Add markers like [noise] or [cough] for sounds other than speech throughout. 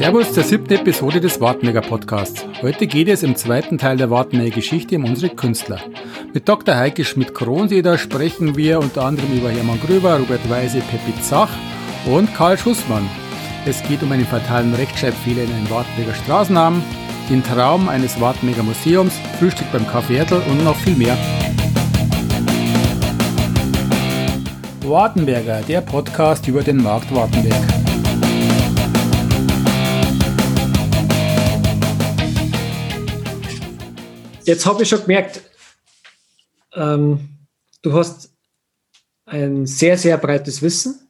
Servus zur siebten Episode des Wartenegger Podcasts. Heute geht es im zweiten Teil der Wartenegger Geschichte um unsere Künstler. Mit Dr. Heike Schmidt-Kronseder sprechen wir unter anderem über Hermann Gröber, Robert Weise, Peppi Zach und Karl Schussmann. Es geht um einen fatalen Rechtschreibfehler in einem Wartenegger Straßennamen, den Traum eines Wartenegger Museums, Frühstück beim Erdl und noch viel mehr. Wartenberger, der Podcast über den Markt Wartenberg. Jetzt habe ich schon gemerkt, ähm, du hast ein sehr, sehr breites Wissen,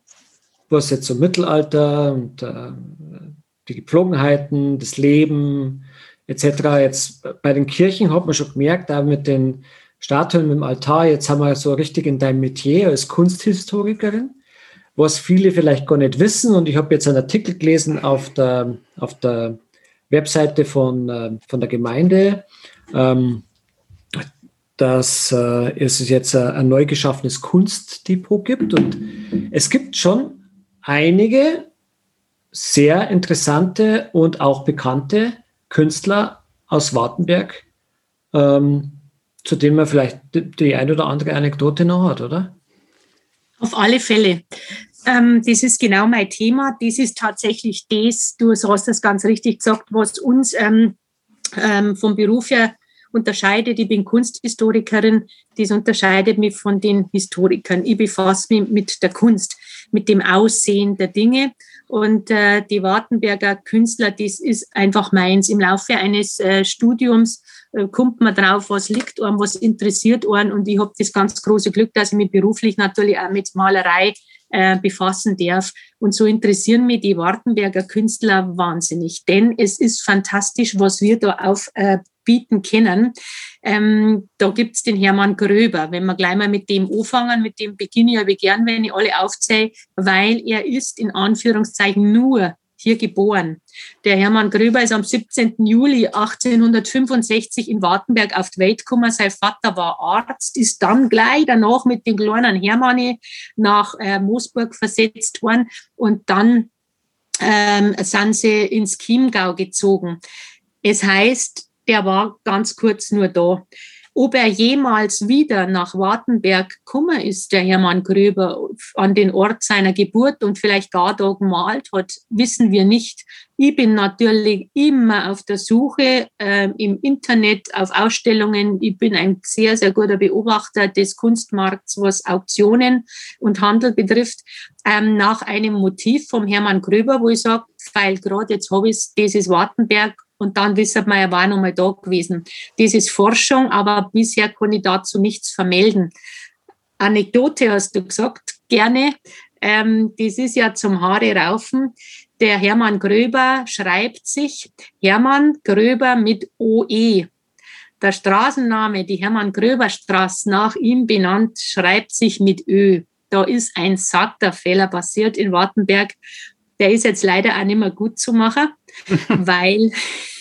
was jetzt so Mittelalter und äh, die Gepflogenheiten, das Leben etc. Jetzt bei den Kirchen hat man schon gemerkt, da mit den Statuen mit dem Altar, jetzt haben wir so richtig in deinem Metier als Kunsthistorikerin, was viele vielleicht gar nicht wissen. Und ich habe jetzt einen Artikel gelesen auf der, auf der Webseite von, äh, von der Gemeinde, ähm, dass äh, es jetzt ein, ein neu geschaffenes Kunstdepot gibt. Und es gibt schon einige sehr interessante und auch bekannte Künstler aus Wartenberg, ähm, zu dem man vielleicht die ein oder andere Anekdote noch hat, oder? Auf alle Fälle. Ähm, das ist genau mein Thema. Das ist tatsächlich das, du hast das ganz richtig gesagt, was uns ähm, ähm, vom Beruf her unterscheidet. Ich bin Kunsthistorikerin. Das unterscheidet mich von den Historikern. Ich befasse mich mit der Kunst, mit dem Aussehen der Dinge. Und äh, die Wartenberger Künstler, das ist einfach meins. Im Laufe eines äh, Studiums äh, kommt man drauf, was liegt einem, was interessiert einen. Und ich habe das ganz große Glück, dass ich mich beruflich natürlich auch mit Malerei äh, befassen darf. Und so interessieren mich die Wartenberger Künstler wahnsinnig, denn es ist fantastisch, was wir da aufbieten äh, können. Ähm, da gibt's den Hermann Gröber. Wenn wir gleich mal mit dem anfangen, mit dem beginne ich aber gern, wenn ich alle aufzähle, weil er ist in Anführungszeichen nur hier geboren. Der Hermann Gröber ist am 17. Juli 1865 in Wartenberg auf die Welt gekommen. Sein Vater war Arzt, ist dann gleich danach mit dem kleinen Hermann nach äh, Moosburg versetzt worden und dann ähm, sind sie ins Chiemgau gezogen. Es heißt, der war ganz kurz nur da. Ob er jemals wieder nach Wartenberg gekommen ist, der Hermann Gröber, an den Ort seiner Geburt und vielleicht gar da gemalt hat, wissen wir nicht. Ich bin natürlich immer auf der Suche äh, im Internet, auf Ausstellungen. Ich bin ein sehr, sehr guter Beobachter des Kunstmarkts, was Auktionen und Handel betrifft, ähm, nach einem Motiv vom Hermann Gröber, wo ich sage, weil gerade jetzt habe ich ist Wartenberg und dann wissen wir, er war noch mal da gewesen. Das ist Forschung, aber bisher kann ich dazu nichts vermelden. Anekdote hast du gesagt, gerne. Ähm, das ist ja zum Haare raufen. Der Hermann Gröber schreibt sich Hermann Gröber mit OE. Der Straßenname, die Hermann Gröber Straße, nach ihm benannt, schreibt sich mit Ö. Da ist ein satter Fehler passiert in Wartenberg. Der ist jetzt leider auch nicht mehr gut zu machen, [laughs] weil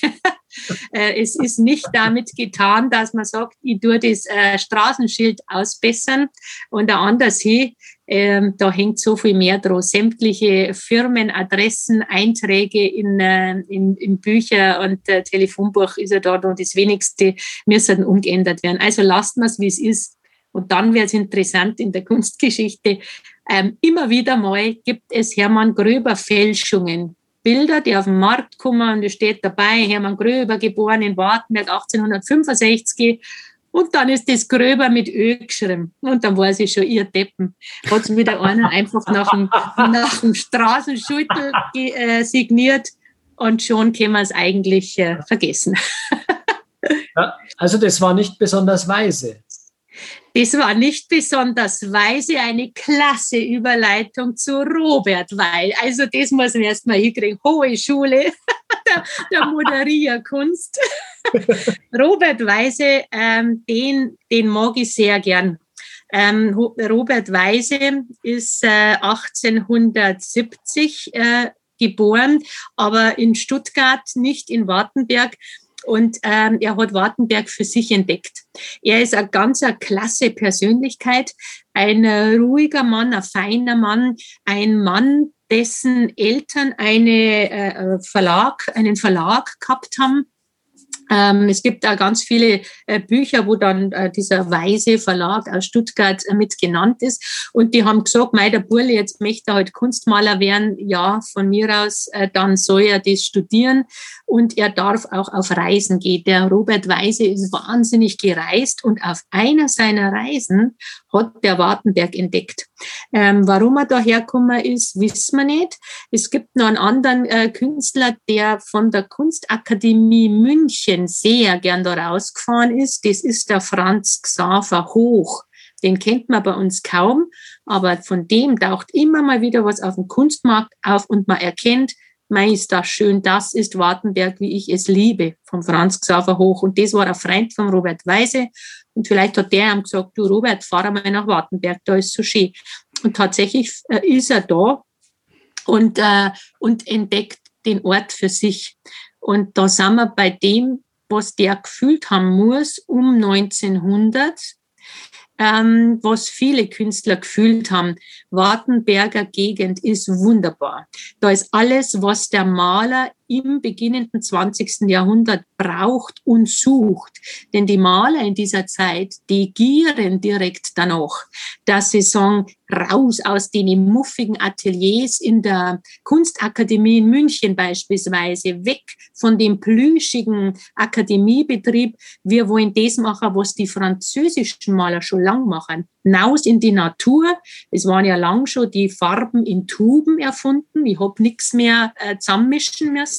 [laughs] äh, es ist nicht damit getan, dass man sagt, ich tue das äh, Straßenschild ausbessern und anders hin. Ähm, da hängt so viel mehr dran. Sämtliche Firmen, Adressen, Einträge in, äh, in, in Bücher und äh, Telefonbuch ist ja da noch das Wenigste, müssen umgeändert werden. Also lasst wir es, wie es ist. Und dann wird es interessant in der Kunstgeschichte. Ähm, immer wieder mal gibt es Hermann Gröber Fälschungen. Bilder, die auf den Markt kommen und da steht dabei, Hermann Gröber, geboren in Wartenberg 1865. Und dann ist das Gröber mit Ö geschrieben. Und dann war sie schon ihr Deppen. Hat es wieder einer [laughs] einfach nach dem, nach dem Straßenschüttel äh, signiert und schon können wir es eigentlich äh, vergessen. [laughs] Ja, also das war nicht besonders weise. Das war nicht besonders weise, eine klasse Überleitung zu Robert Weil. Also das muss man erst mal hinkriegen. Hohe Schule [laughs] der, der Moderierkunst. [laughs] Robert Weise, ähm, den, den mag ich sehr gern. Ähm, Robert Weise ist äh, 1870 äh, geboren, aber in Stuttgart, nicht in Wartenberg. Und ähm, er hat Wartenberg für sich entdeckt. Er ist eine ganz eine klasse Persönlichkeit, ein ruhiger Mann, ein feiner Mann, ein Mann, dessen Eltern eine äh, Verlag, einen Verlag gehabt haben, es gibt da ganz viele äh, Bücher, wo dann äh, dieser Weise Verlag aus Stuttgart äh, mit genannt ist. Und die haben gesagt, mei, der Burle, jetzt möchte er halt Kunstmaler werden. Ja, von mir aus, dann soll er das studieren. Und er darf auch auf Reisen gehen. Der Robert Weise ist wahnsinnig gereist und auf einer seiner Reisen hat der Wartenberg entdeckt. Ähm, warum er da hergekommen ist, wissen wir nicht. Es gibt noch einen anderen äh, Künstler, der von der Kunstakademie München sehr gern da rausgefahren ist. Das ist der Franz Xaver Hoch. Den kennt man bei uns kaum, aber von dem taucht immer mal wieder was auf dem Kunstmarkt auf und man erkennt, Mei ist das schön, das ist Wartenberg, wie ich es liebe, vom Franz Xaver Hoch. Und das war ein Freund von Robert Weise. Und vielleicht hat der ihm gesagt, du Robert, fahr einmal nach Wartenberg, da ist so schön. Und tatsächlich äh, ist er da und, äh, und entdeckt den Ort für sich. Und da sind wir bei dem, was der gefühlt haben muss um 1900, ähm, was viele Künstler gefühlt haben. Wartenberger Gegend ist wunderbar. Da ist alles, was der Maler im beginnenden 20. Jahrhundert braucht und sucht. Denn die Maler in dieser Zeit, die gieren direkt danach, dass sie sagen, raus aus den muffigen Ateliers in der Kunstakademie in München beispielsweise, weg von dem plüschigen Akademiebetrieb. Wir wollen das machen, was die französischen Maler schon lang machen. Naus in die Natur. Es waren ja lang schon die Farben in Tuben erfunden. Ich hab nichts mehr äh, zusammenmischen müssen.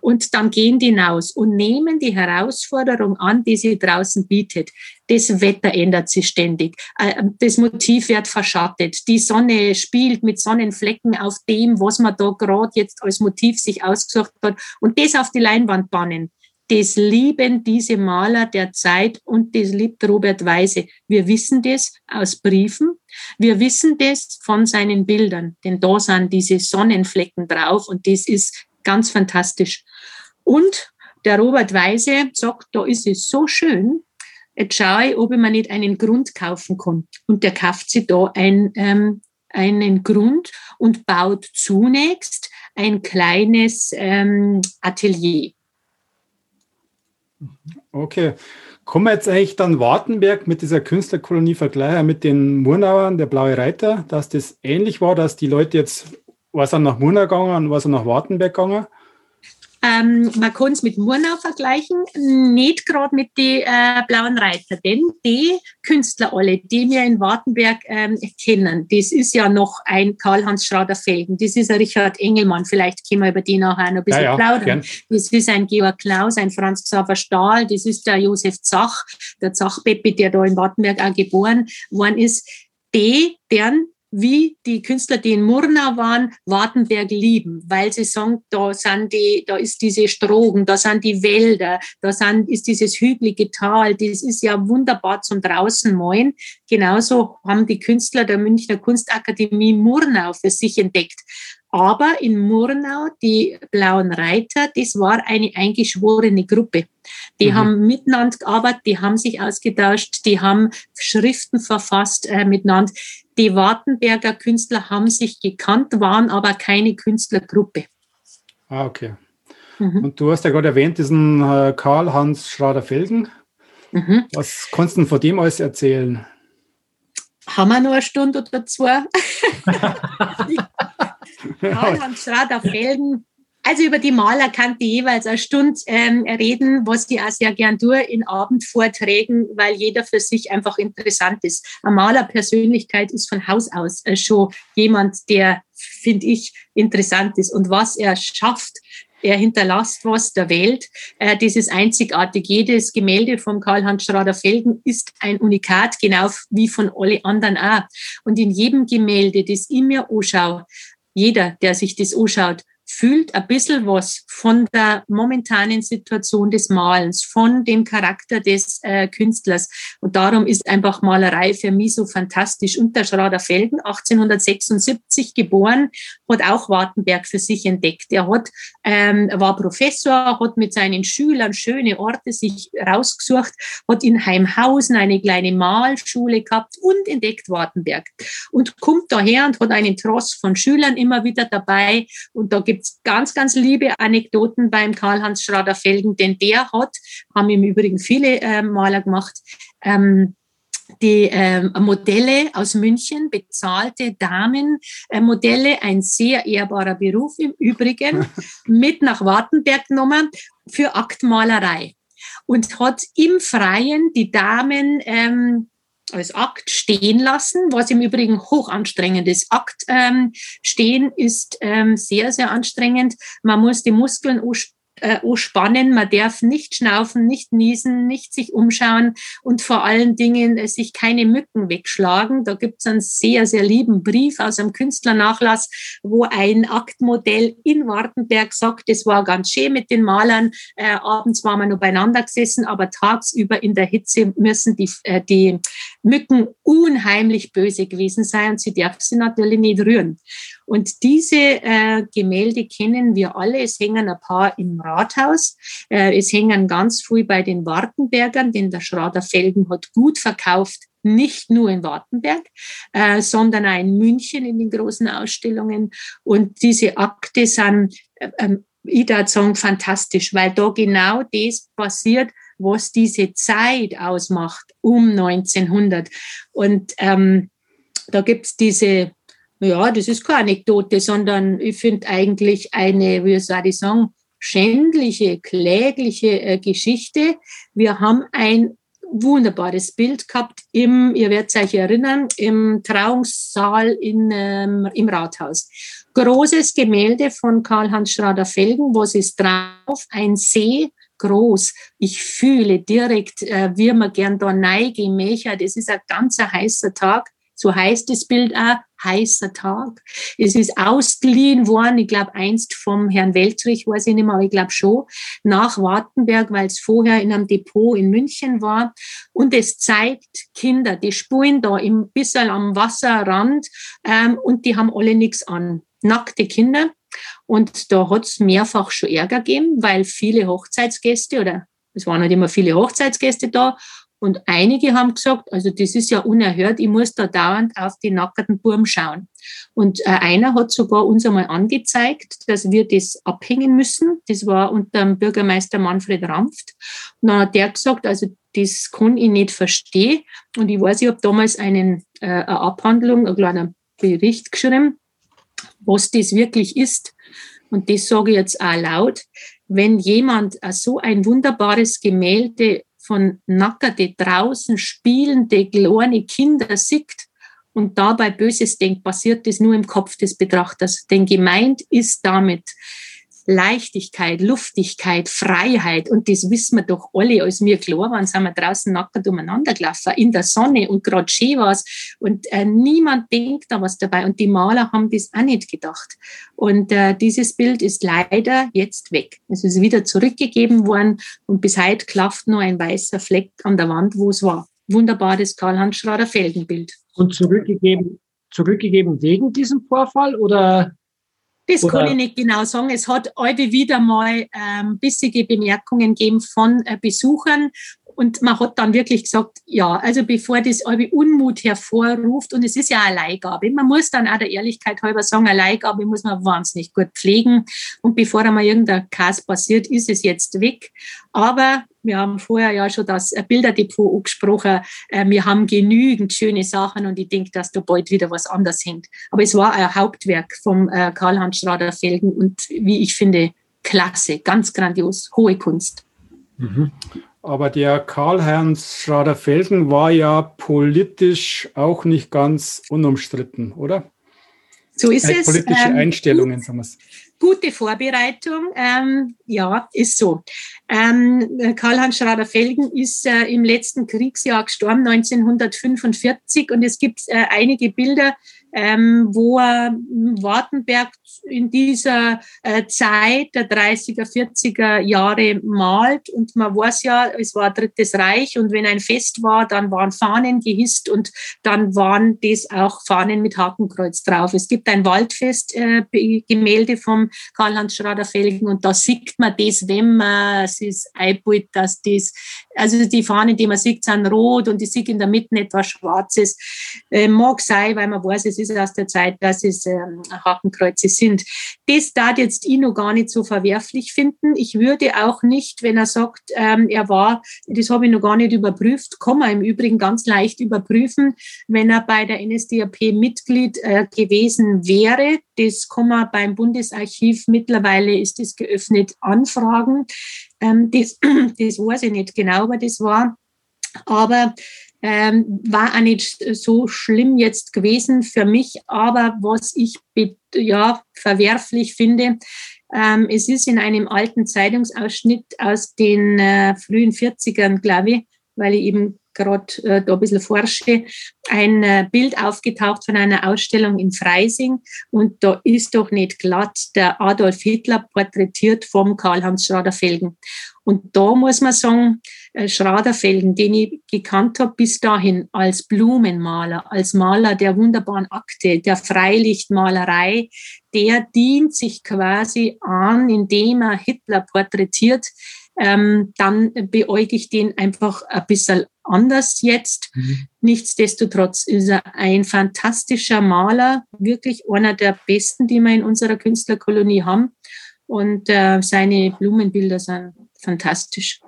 Und dann gehen die hinaus und nehmen die Herausforderung an, die sie draußen bietet. Das Wetter ändert sich ständig. Äh, das Motiv wird verschattet. Die Sonne spielt mit Sonnenflecken auf dem, was man da gerade jetzt als Motiv sich ausgesucht hat. Und das auf die Leinwand bannen das lieben diese Maler der Zeit und das liebt Robert Weise. Wir wissen das aus Briefen. Wir wissen das von seinen Bildern, denn da sind diese Sonnenflecken drauf und das ist ganz fantastisch. Und der Robert Weise sagt, da ist es so schön, jetzt schaue ich, ob ich mir nicht einen Grund kaufen kann. Und der kauft sich da ein, ähm, einen Grund und baut zunächst ein kleines ähm, Atelier. Okay. Kommen wir jetzt eigentlich dann Wartenberg mit dieser Künstlerkolonie vergleichen mit den Murnauern, der Blaue Reiter, dass das ähnlich war, dass die Leute jetzt, was er nach Murnau gegangen und was er nach Wartenberg gegangen? Ähm, man kann es mit Murnau vergleichen, nicht gerade mit den äh, Blauen Reiter, denn die Künstler alle, die wir in Wartenberg ähm, kennen, das ist ja noch ein Karl-Heinz Schrader-Felgen, das ist ein Richard Engelmann, vielleicht können wir über die nachher noch ein bisschen ja, ja, plaudern. Gern. Das ist ein Georg Klaus, ein Franz Xaver Stahl, das ist der Josef Zach, der Zach-Peppi, der da in Wartenberg auch geboren worden ist. Die, deren wie die Künstler, die in Murnau waren, Wartenberg lieben, weil sie sagen, da sind die, da ist diese Strogen, da sind die Wälder, da sind, ist dieses hügelige Tal, das ist ja wunderbar zum draußen malen. Genauso haben die Künstler der Münchner Kunstakademie Murnau für sich entdeckt. Aber in Murnau, die Blauen Reiter, das war eine eingeschworene Gruppe. Die mhm. haben miteinander gearbeitet, die haben sich ausgetauscht, die haben Schriften verfasst äh, miteinander. Die Wartenberger Künstler haben sich gekannt, waren aber keine Künstlergruppe. Ah, okay. Mhm. Und du hast ja gerade erwähnt, diesen äh, Karl-Hans Schrader-Felgen. Mhm. Was kannst du von dem alles erzählen? Haben wir noch eine Stunde oder zwei? [laughs] [laughs] [laughs] Karl-Hans Schrader-Felgen also über die Maler kann ich jeweils eine Stunde ähm, reden, was ich auch sehr gern tue in Abendvorträgen, weil jeder für sich einfach interessant ist. Eine Malerpersönlichkeit ist von Haus aus äh, schon jemand, der, finde ich, interessant ist. Und was er schafft, er hinterlässt was der Welt. Äh, das ist einzigartig. Jedes Gemälde von Karl-Heinz Schrader-Felgen ist ein Unikat, genau wie von alle anderen auch. Und in jedem Gemälde, das ich mir anschaue, jeder, der sich das anschaut, fühlt ein bisschen was von der momentanen Situation des Malens, von dem Charakter des äh, Künstlers. Und darum ist einfach Malerei für mich so fantastisch. Und der Schrader Felden, 1876 geboren, hat auch Wartenberg für sich entdeckt. Er hat, ähm, war Professor, hat mit seinen Schülern schöne Orte sich rausgesucht, hat in Heimhausen eine kleine Malschule gehabt und entdeckt Wartenberg. Und kommt daher und hat einen Tross von Schülern immer wieder dabei. Und da gibt es ganz, ganz liebe Anekdoten beim Karl-Heinz Schrader-Felgen, denn der hat, haben im Übrigen viele äh, Maler gemacht, ähm, die ähm, Modelle aus München, bezahlte Damenmodelle, äh, ein sehr ehrbarer Beruf im Übrigen, [laughs] mit nach Wartenberg genommen für Aktmalerei. Und hat im Freien die Damen ähm, als Akt stehen lassen, was im Übrigen hoch anstrengend ist. Akt ähm, stehen ist ähm, sehr, sehr anstrengend. Man muss die Muskeln äh, spannen. Man darf nicht schnaufen, nicht niesen, nicht sich umschauen und vor allen Dingen äh, sich keine Mücken wegschlagen. Da gibt es einen sehr, sehr lieben Brief aus einem Künstlernachlass, wo ein Aktmodell in Wartenberg sagt, es war ganz schön mit den Malern. Äh, abends waren wir noch beieinander gesessen, aber tagsüber in der Hitze müssen die, äh, die Mücken unheimlich böse gewesen sein und sie darf sie natürlich nicht rühren. Und diese äh, Gemälde kennen wir alle. Es hängen ein paar im Rathaus. Äh, es hängen ganz früh bei den Wartenbergern, denn der Schrader Felgen hat gut verkauft nicht nur in Wartenberg, äh, sondern auch in München in den großen Ausstellungen. Und diese Akte sind, äh, äh, ich würde sagen, fantastisch, weil da genau das passiert, was diese Zeit ausmacht, um 1900. Und ähm, da gibt's diese ja, das ist keine Anekdote, sondern ich finde eigentlich eine, wie soll ich sagen, schändliche, klägliche äh, Geschichte. Wir haben ein wunderbares Bild gehabt im, ihr werdet euch erinnern, im Trauungssaal in, ähm, im Rathaus. Großes Gemälde von Karl-Hans Schrader-Felgen, was ist drauf? Ein See, groß. Ich fühle direkt, äh, wie man gern da neige, Mecha. Das ist ein ganz heißer Tag. So heißt das Bild auch, heißer Tag. Es ist ausgeliehen worden, ich glaube einst vom Herrn Weltrich, weiß ich nicht mehr, aber ich glaube schon, nach Wartenberg, weil es vorher in einem Depot in München war. Und es zeigt Kinder, die spulen da ein bisschen am Wasserrand ähm, und die haben alle nichts an. Nackte Kinder. Und da hat es mehrfach schon Ärger gegeben, weil viele Hochzeitsgäste oder es waren nicht immer viele Hochzeitsgäste da und einige haben gesagt, also das ist ja unerhört, ich muss da dauernd auf die nackerten Burm schauen. Und äh, einer hat sogar uns einmal angezeigt, dass wir das abhängen müssen. Das war unter dem Bürgermeister Manfred Rampft. Und dann hat der gesagt, also das kann ich nicht verstehen. Und ich weiß, ich habe damals einen, äh, eine Abhandlung, einen kleinen Bericht geschrieben, was das wirklich ist. Und das sage ich jetzt auch laut. Wenn jemand so ein wunderbares Gemälde von nackerte draußen spielende kleine Kinder sieht und dabei Böses denkt, passiert das nur im Kopf des Betrachters. Denn gemeint ist damit Leichtigkeit, Luftigkeit, Freiheit. Und das wissen wir doch alle, als wir klar waren, sind wir draußen nackert umeinander gelaufen, in der Sonne und gerade schön war Und äh, niemand denkt da was dabei. Und die Maler haben das auch nicht gedacht. Und äh, dieses Bild ist leider jetzt weg. Es ist wieder zurückgegeben worden und bis heute klafft nur ein weißer Fleck an der Wand, wo es war. Wunderbares Karl-Heinz Schrader-Feldenbild. Und zurückgegeben, zurückgegeben wegen diesem Vorfall oder das Oder? kann ich nicht genau sagen. Es hat heute wieder mal ähm, bissige Bemerkungen gegeben von äh, Besuchern und man hat dann wirklich gesagt, ja, also bevor das alle Unmut hervorruft, und es ist ja eine Leihgabe, man muss dann auch der Ehrlichkeit halber sagen, eine Leihgabe muss man wahnsinnig gut pflegen. Und bevor einmal irgendein Chaos passiert, ist es jetzt weg. Aber wir haben vorher ja schon das Bilderdepot angesprochen. Äh, wir haben genügend schöne Sachen und ich denke, dass da bald wieder was anders hängt. Aber es war ein Hauptwerk vom äh, Karl-Heinz Schrader-Felgen und wie ich finde, klasse, ganz grandios, hohe Kunst. Mhm. Aber der Karl-Heinz Schrader-Felgen war ja politisch auch nicht ganz unumstritten, oder? So ist äh, es. Politische ähm, Einstellungen, sagen wir es. Gute Vorbereitung, ähm, ja, ist so. Ähm, Karl-Heinz Schrader-Felgen ist äh, im letzten Kriegsjahr gestorben, 1945, und es gibt äh, einige Bilder, ähm, wo er Wartenberg in dieser äh, Zeit der 30er, 40er Jahre malt. Und man weiß ja, es war Drittes Reich und wenn ein Fest war, dann waren Fahnen gehisst und dann waren das auch Fahnen mit Hakenkreuz drauf. Es gibt ein Waldfest-Gemälde äh, vom Karl-Heinz Schrader-Felgen und da sieht man das, wenn man es ist einbaut, dass das, also die Fahnen, die man sieht, sind rot und die sieht in der Mitte etwas Schwarzes. Äh, mag sein, weil man weiß, es aus der Zeit, dass es ähm, Hakenkreuze sind. Das darf jetzt noch gar nicht so verwerflich finden. Ich würde auch nicht, wenn er sagt, ähm, er war, das habe ich noch gar nicht überprüft, kann man im Übrigen ganz leicht überprüfen, wenn er bei der NSDAP Mitglied äh, gewesen wäre. Das kann man beim Bundesarchiv mittlerweile ist das geöffnet anfragen. Ähm, das, [clears throat] das weiß ich nicht genau, aber das war. Aber ähm, war auch nicht so schlimm jetzt gewesen für mich, aber was ich ja verwerflich finde, ähm, es ist in einem alten Zeitungsausschnitt aus den äh, frühen 40ern, glaube ich, weil ich eben gerade äh, da ein bisschen forsche, ein äh, Bild aufgetaucht von einer Ausstellung in Freising und da ist doch nicht glatt der Adolf Hitler porträtiert vom Karl-Heinz Schrader-Felgen. Und da muss man sagen, äh, Schraderfelden, den ich gekannt habe bis dahin als Blumenmaler, als Maler der wunderbaren Akte, der Freilichtmalerei, der dient sich quasi an, indem er Hitler porträtiert. Ähm, dann beäuge ich den einfach ein bisschen anders jetzt. Mhm. Nichtsdestotrotz ist er ein fantastischer Maler, wirklich einer der besten, die wir in unserer Künstlerkolonie haben. Und äh, seine Blumenbilder sind fantastisch.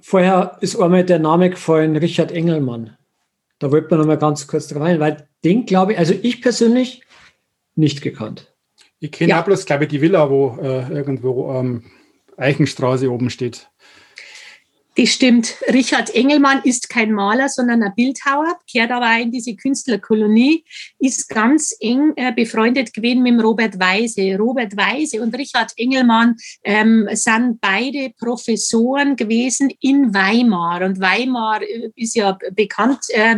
Vorher ist einmal der Name gefallen, Richard Engelmann. Da wollte man noch mal ganz kurz drauf ein, weil den glaube ich, also ich persönlich nicht gekannt. Ich kenne ja. bloß, glaube ich, die Villa, wo äh, irgendwo ähm, Eichenstraße oben steht. Das stimmt. Richard Engelmann ist kein Maler, sondern ein Bildhauer, kehrt aber in diese Künstlerkolonie, ist ganz eng äh, befreundet gewesen mit Robert Weise. Robert Weise und Richard Engelmann ähm, sind beide Professoren gewesen in Weimar. Und Weimar äh, ist ja bekannt äh,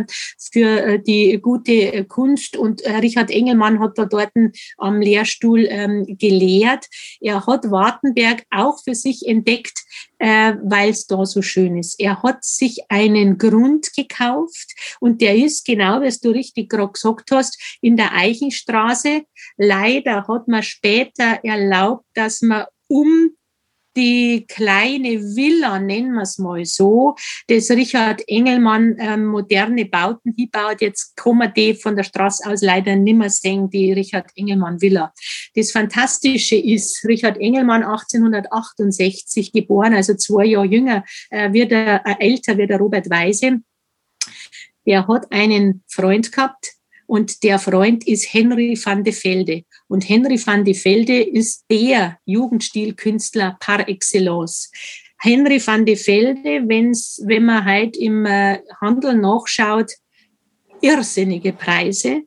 für äh, die gute äh, Kunst. Und Richard Engelmann hat da dort am Lehrstuhl ähm, gelehrt. Er hat Wartenberg auch für sich entdeckt, äh, weil es da so schön ist. Er hat sich einen Grund gekauft und der ist, genau wie du richtig gerade gesagt hast, in der Eichenstraße. Leider hat man später erlaubt, dass man um die kleine Villa, nennen wir es mal so, das Richard Engelmann ähm, moderne Bauten hinbaut. Jetzt kann man die von der Straße aus leider nicht mehr sehen, die Richard Engelmann Villa. Das Fantastische ist, Richard Engelmann 1868 geboren, also zwei Jahre jünger, äh, wird er, äh, älter wird der Robert Weise. Der hat einen Freund gehabt, und der Freund ist Henry van de Velde. Und Henry van de Velde ist der Jugendstilkünstler par excellence. Henry van de Velde, wenn's, wenn man halt im äh, Handel nachschaut, irrsinnige Preise.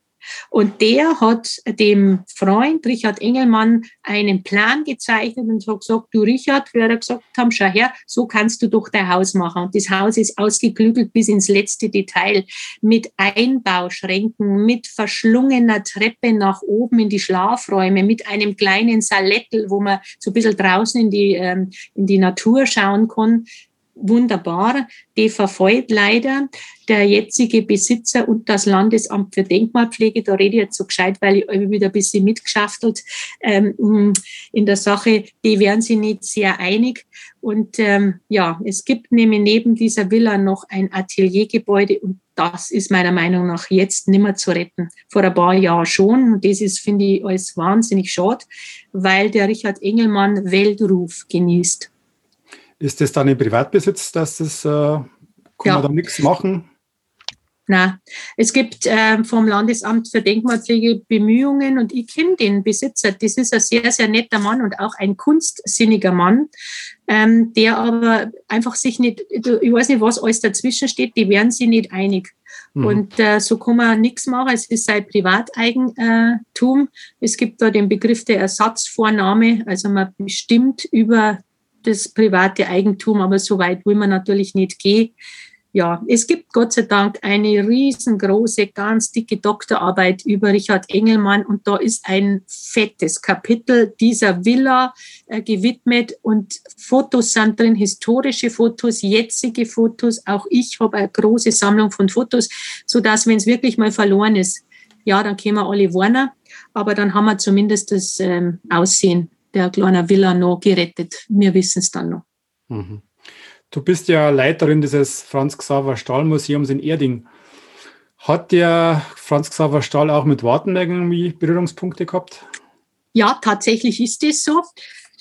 Und der hat dem Freund Richard Engelmann einen Plan gezeichnet und hat gesagt, du Richard, wie er gesagt haben, schau her, so kannst du doch dein Haus machen. Und das Haus ist ausgeklügelt bis ins letzte Detail mit Einbauschränken, mit verschlungener Treppe nach oben in die Schlafräume, mit einem kleinen Salettel, wo man so ein bisschen draußen in die, ähm, in die Natur schauen kann wunderbar. Die verfällt leider der jetzige Besitzer und das Landesamt für Denkmalpflege. Da rede ich jetzt so gescheit, weil ich wieder ein bisschen mitgeschaftelt ähm, in der Sache. Die wären sich nicht sehr einig. Und ähm, ja, es gibt nämlich neben dieser Villa noch ein Ateliergebäude und das ist meiner Meinung nach jetzt nicht mehr zu retten. Vor ein paar Jahren schon. Und das ist, finde ich, alles wahnsinnig schade, weil der Richard Engelmann Weltruf genießt. Ist das dann im Privatbesitz, dass das, äh, kann ja. man da nichts machen? Na, es gibt äh, vom Landesamt für Denkmalpflege Bemühungen und ich kenne den Besitzer. Das ist ein sehr, sehr netter Mann und auch ein kunstsinniger Mann, ähm, der aber einfach sich nicht, ich weiß nicht, was alles dazwischen steht, die werden sich nicht einig. Mhm. Und äh, so kann man nichts machen. Es ist sein Privateigentum. Es gibt da den Begriff der Ersatzvornahme. Also man bestimmt über das private Eigentum, aber so weit will man natürlich nicht gehen. ja, es gibt Gott sei Dank eine riesengroße, ganz dicke Doktorarbeit über Richard Engelmann und da ist ein fettes Kapitel dieser Villa äh, gewidmet und Fotos sind drin, historische Fotos, jetzige Fotos. Auch ich habe eine große Sammlung von Fotos, so dass wenn es wirklich mal verloren ist, ja, dann können wir alle warnen, aber dann haben wir zumindest das ähm, Aussehen der kleinen Villa noch gerettet. Wir wissen es dann noch. Mhm. Du bist ja Leiterin dieses Franz Xaver Stahl Museums in Erding. Hat der Franz Xaver Stahl auch mit Wartenberg irgendwie Berührungspunkte gehabt? Ja, tatsächlich ist es so.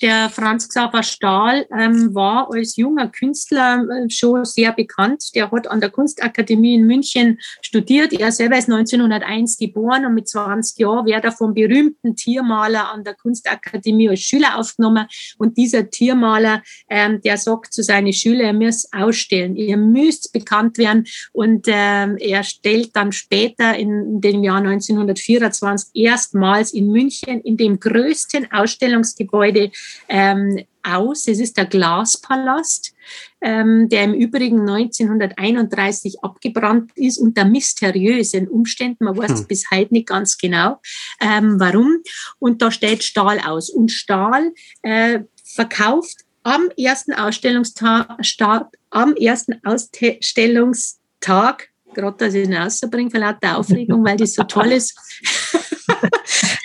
Der Franz Xaver Stahl ähm, war als junger Künstler äh, schon sehr bekannt. Der hat an der Kunstakademie in München studiert. Er selber ist 1901 geboren und mit 20 Jahren wird er vom berühmten Tiermaler an der Kunstakademie als Schüler aufgenommen. Und dieser Tiermaler, ähm, der sagt zu seinen Schülern, er muss ausstellen, ihr müsst bekannt werden. Und ähm, er stellt dann später in dem Jahr 1924 erstmals in München in dem größten Ausstellungsgebäude ähm, aus. Es ist der Glaspalast, ähm, der im Übrigen 1931 abgebrannt ist unter mysteriösen Umständen. Man weiß hm. bis heute nicht ganz genau, ähm, warum. Und da steht Stahl aus. Und Stahl äh, verkauft am ersten Ausstellungstag, am ersten Ausstellungstag gerade, dass ich ihn rausbringe, vor lauter Aufregung, weil das so toll ist, [laughs]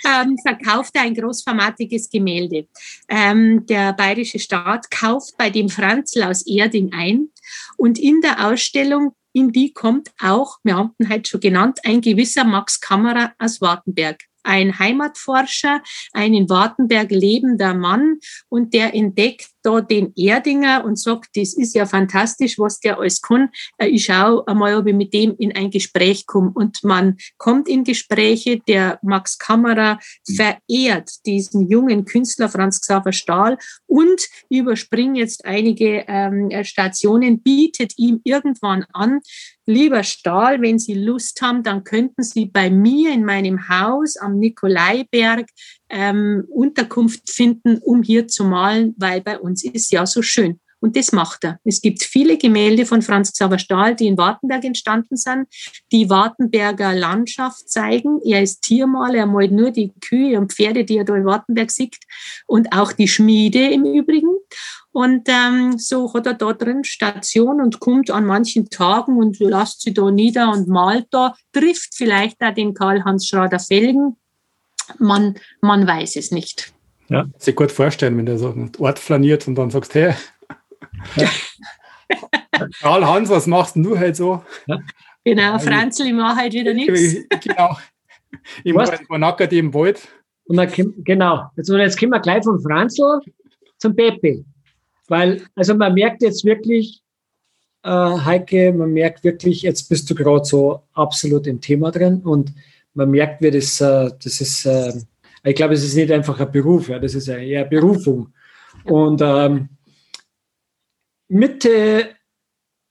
ähm, verkauft er ein großformatiges Gemälde. Ähm, der bayerische Staat kauft bei dem Franzl aus Erding ein und in der Ausstellung in die kommt auch, wir haben ihn heute schon genannt, ein gewisser Max Kammerer aus Wartenberg ein Heimatforscher, ein in Wartenberg lebender Mann und der entdeckt da den Erdinger und sagt, das ist ja fantastisch, was der alles kann. Äh, ich schaue einmal, ob ich mit dem in ein Gespräch komme. Und man kommt in Gespräche. Der Max Kammerer verehrt diesen jungen Künstler Franz Xaver Stahl und überspringt jetzt einige ähm, Stationen, bietet ihm irgendwann an, lieber Stahl, wenn Sie Lust haben, dann könnten Sie bei mir in meinem Haus am Nikolaiberg ähm, Unterkunft finden, um hier zu malen, weil bei uns ist ja so schön. Und das macht er. Es gibt viele Gemälde von Franz Xaver Stahl, die in Wartenberg entstanden sind, die Wartenberger Landschaft zeigen. Er ist Tiermaler, er malt nur die Kühe und Pferde, die er da in Wartenberg sieht und auch die Schmiede im Übrigen. Und ähm, so hat er da drin Station und kommt an manchen Tagen und lässt sie da nieder und malt da, trifft vielleicht auch den Karl-Hans Schrader-Felgen, man, man weiß es nicht. Ja, sich gut vorstellen, wenn der so einen Ort flaniert und dann sagst, hey. [laughs] Karl Hans, was machst du halt so? Ja. Genau, Franzl, ich mache halt wieder nichts. Genau. Ich mache Monaco im Wald. Und dann, genau, jetzt, jetzt kommen wir gleich von Franzl zum Pepe. Weil, also man merkt jetzt wirklich, äh, Heike, man merkt wirklich, jetzt bist du gerade so absolut im Thema drin und man merkt, wie das, äh, das ist, äh, ich glaube, es ist nicht einfach ein Beruf, ja, das ist eher eine Berufung. Und ähm, Mitte,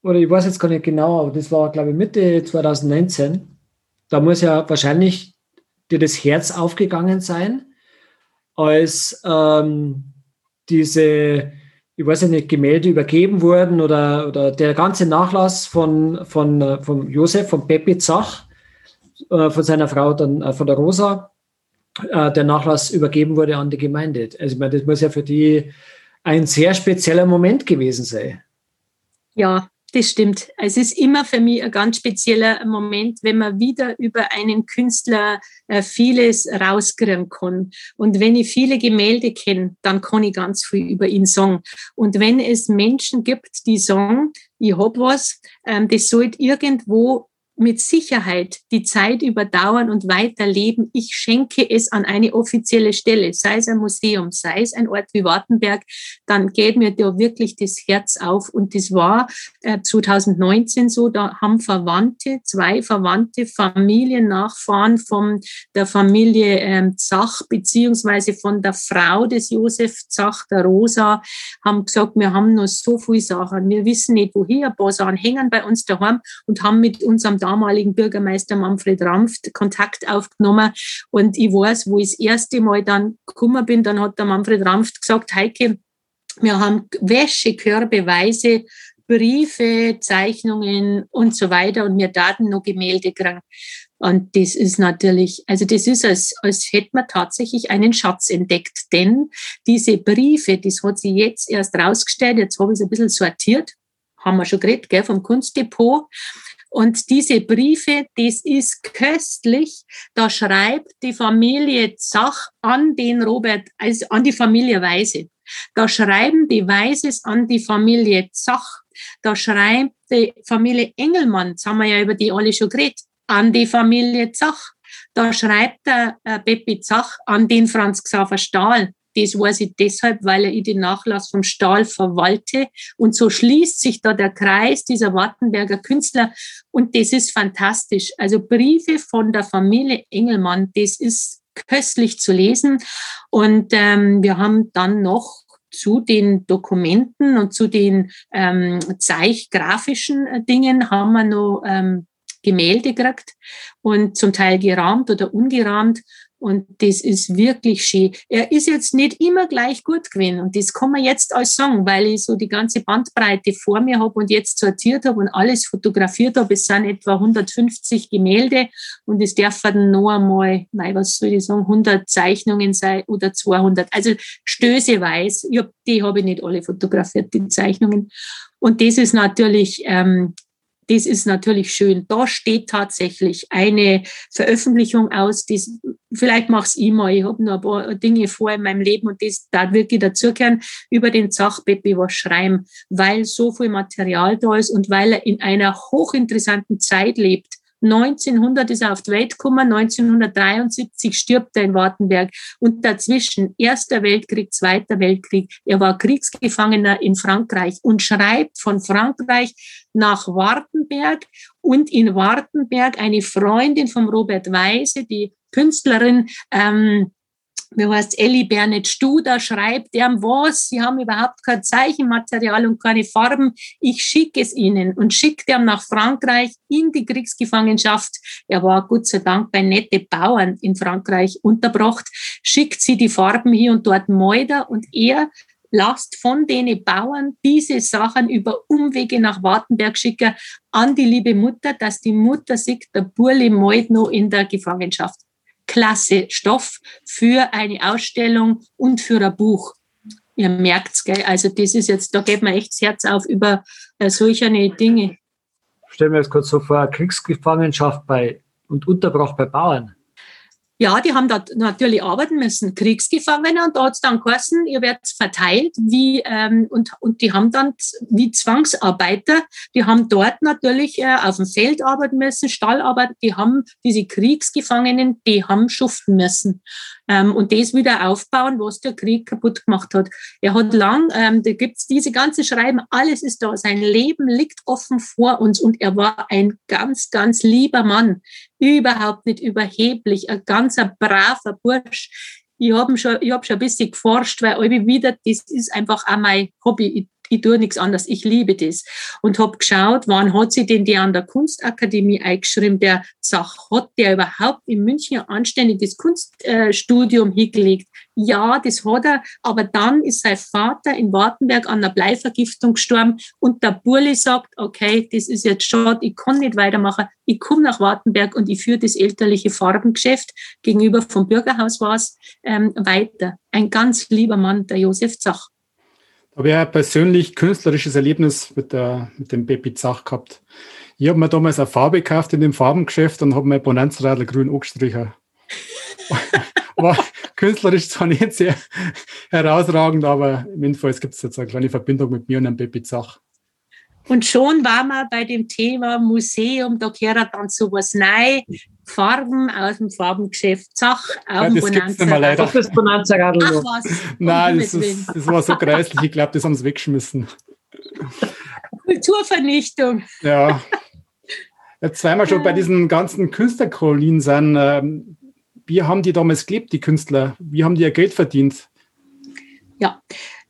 oder ich weiß jetzt gar nicht genau, aber das war, glaube ich, Mitte 2019, da muss ja wahrscheinlich dir das Herz aufgegangen sein, als ähm, diese, ich weiß nicht, Gemälde übergeben wurden oder, oder der ganze Nachlass von, von, äh, von Josef, von Pepe Zach, äh, von seiner Frau, dann äh, von der Rosa, äh, der Nachlass übergeben wurde an die Gemeinde. Also ich meine, das muss ja für die ein sehr spezieller Moment gewesen sein. Ja, das stimmt. Es ist immer für mich ein ganz spezieller Moment, wenn man wieder über einen Künstler vieles rauskriegen kann. Und wenn ich viele Gemälde kenne, dann kann ich ganz viel über ihn sagen. Und wenn es Menschen gibt, die sagen, ich habe was, ähm, das sollte irgendwo mit Sicherheit die Zeit überdauern und weiterleben. Ich schenke es an eine offizielle Stelle, sei es ein Museum, sei es ein Ort wie Wartenberg, dann geht mir da wirklich das Herz auf. Und das war äh, 2019 so, da haben Verwandte, zwei Verwandte, Familiennachfahren von der Familie ähm, Zach, beziehungsweise von der Frau des Josef Zach, der Rosa, haben gesagt, wir haben noch so viele Sachen, wir wissen nicht woher, ein paar Sachen hängen bei uns daheim und haben mit unserem damaligen Bürgermeister Manfred Rampft Kontakt aufgenommen. Und ich weiß, wo ich das erste Mal dann gekommen bin, dann hat der Manfred Rampft gesagt, Heike, wir haben Wäschekörbeweise Briefe, Zeichnungen und so weiter und mir Daten noch Gemälde kriegen. Und das ist natürlich, also das ist, als, als hätte man tatsächlich einen Schatz entdeckt. Denn diese Briefe, das hat sie jetzt erst rausgestellt, jetzt habe ich es ein bisschen sortiert, haben wir schon geredet, gell, vom Kunstdepot. Und diese Briefe, das ist köstlich. Da schreibt die Familie Zach an den Robert, also an die Familie Weise. Da schreiben die Weises an die Familie Zach. Da schreibt die Familie Engelmann, jetzt haben wir ja über die alle schon geredet, an die Familie Zach. Da schreibt der äh, Peppi Zach an den Franz Xaver Stahl. Das weiß ich deshalb, weil er den Nachlass vom Stahl verwalte. Und so schließt sich da der Kreis dieser Wartenberger Künstler. Und das ist fantastisch. Also Briefe von der Familie Engelmann, das ist köstlich zu lesen. Und ähm, wir haben dann noch zu den Dokumenten und zu den ähm, zeichgrafischen äh, Dingen haben wir noch ähm, Gemälde gekriegt und zum Teil gerahmt oder ungerahmt. Und das ist wirklich schön. Er ist jetzt nicht immer gleich gut gewesen. Und das kann man jetzt alles sagen, weil ich so die ganze Bandbreite vor mir habe und jetzt sortiert habe und alles fotografiert habe. Es sind etwa 150 Gemälde und es dürfen noch einmal, nein, was soll ich sagen, 100 Zeichnungen sein oder 200. Also stößeweise. Ich hab, die habe ich nicht alle fotografiert, die Zeichnungen. Und das ist natürlich ähm, das ist natürlich schön. Da steht tatsächlich eine Veröffentlichung aus, die vielleicht mach's ich mal. Ich habe noch ein paar Dinge vor in meinem Leben und das da wirklich dazugehören, über den Zachbeppi was schreiben, weil so viel Material da ist und weil er in einer hochinteressanten Zeit lebt 1900 ist er auf die Welt gekommen, 1973 stirbt er in Wartenberg und dazwischen Erster Weltkrieg, Zweiter Weltkrieg. Er war Kriegsgefangener in Frankreich und schreibt von Frankreich nach Wartenberg und in Wartenberg eine Freundin von Robert Weise, die Künstlerin, ähm, wie heißt Ellie Bernet Studer schreibt, der was, sie haben überhaupt kein Zeichenmaterial und keine Farben, ich schicke es ihnen. Und schickt ihm nach Frankreich in die Kriegsgefangenschaft. Er war Gott sei Dank bei nette Bauern in Frankreich unterbracht, schickt sie die Farben hier und dort Mäuder und er lasst von den Bauern diese Sachen über Umwege nach Wartenberg schicken an die liebe Mutter, dass die Mutter sieht, der Burli malt noch in der Gefangenschaft klasse Stoff für eine Ausstellung und für ein Buch. Ihr merkt's, gell? Also das ist jetzt, da geht mir echt das Herz auf über äh, solche Dinge. Stellen wir uns kurz so vor, Kriegsgefangenschaft bei und Unterbrauch bei Bauern. Ja, die haben dort natürlich arbeiten müssen, Kriegsgefangene, und da hat es dann geheißen, ihr werdet verteilt, wie, ähm, und, und die haben dann wie Zwangsarbeiter, die haben dort natürlich äh, auf dem Feld arbeiten müssen, Stallarbeiten, die haben diese Kriegsgefangenen, die haben schuften müssen ähm, und das wieder aufbauen, was der Krieg kaputt gemacht hat. Er hat lang, ähm, da gibt's diese ganze Schreiben, alles ist da, sein Leben liegt offen vor uns und er war ein ganz, ganz lieber Mann überhaupt nicht überheblich, ein ganzer braver Bursch. Ich habe schon, ich hab schon ein bisschen geforscht, weil ich wieder, das ist einfach auch mein Hobby. Ich ich tue nichts anderes, ich liebe das. Und habe geschaut, wann hat sie denn der an der Kunstakademie eingeschrieben, der Sach hat der überhaupt in München ein anständiges Kunststudium äh, hingelegt. Ja, das hat er, aber dann ist sein Vater in Wartenberg an einer Bleivergiftung gestorben und der Burli sagt, okay, das ist jetzt schade, ich kann nicht weitermachen, ich komme nach Wartenberg und ich führe das elterliche Farbengeschäft gegenüber vom Bürgerhaus war es ähm, weiter. Ein ganz lieber Mann, der Josef Zach habe ich ein persönlich künstlerisches Erlebnis mit, der, mit dem Baby Zach gehabt. Ich habe mir damals eine Farbe gekauft in dem Farbengeschäft und habe mein Bonanzradl grün angestrichen. [laughs] War künstlerisch zwar nicht sehr herausragend, aber jedenfalls gibt es jetzt eine kleine Verbindung mit mir und dem Baby Zach. Und schon waren wir bei dem Thema Museum, da gehört dann sowas rein. Farben aus dem Farbengeschäft Zach auf ja, dem Bonanza. Nicht leider. Das Bonanza Ach was. [laughs] Nein, das, ist, das, war so greislich. Ich glaube, das haben sie weggeschmissen. [laughs] Kulturvernichtung. Ja. Jetzt, weil wir schon bei diesen ganzen Künstlerkolonien sind, ähm, wie haben die damals gelebt, die Künstler? Wie haben die ihr Geld verdient? Ja,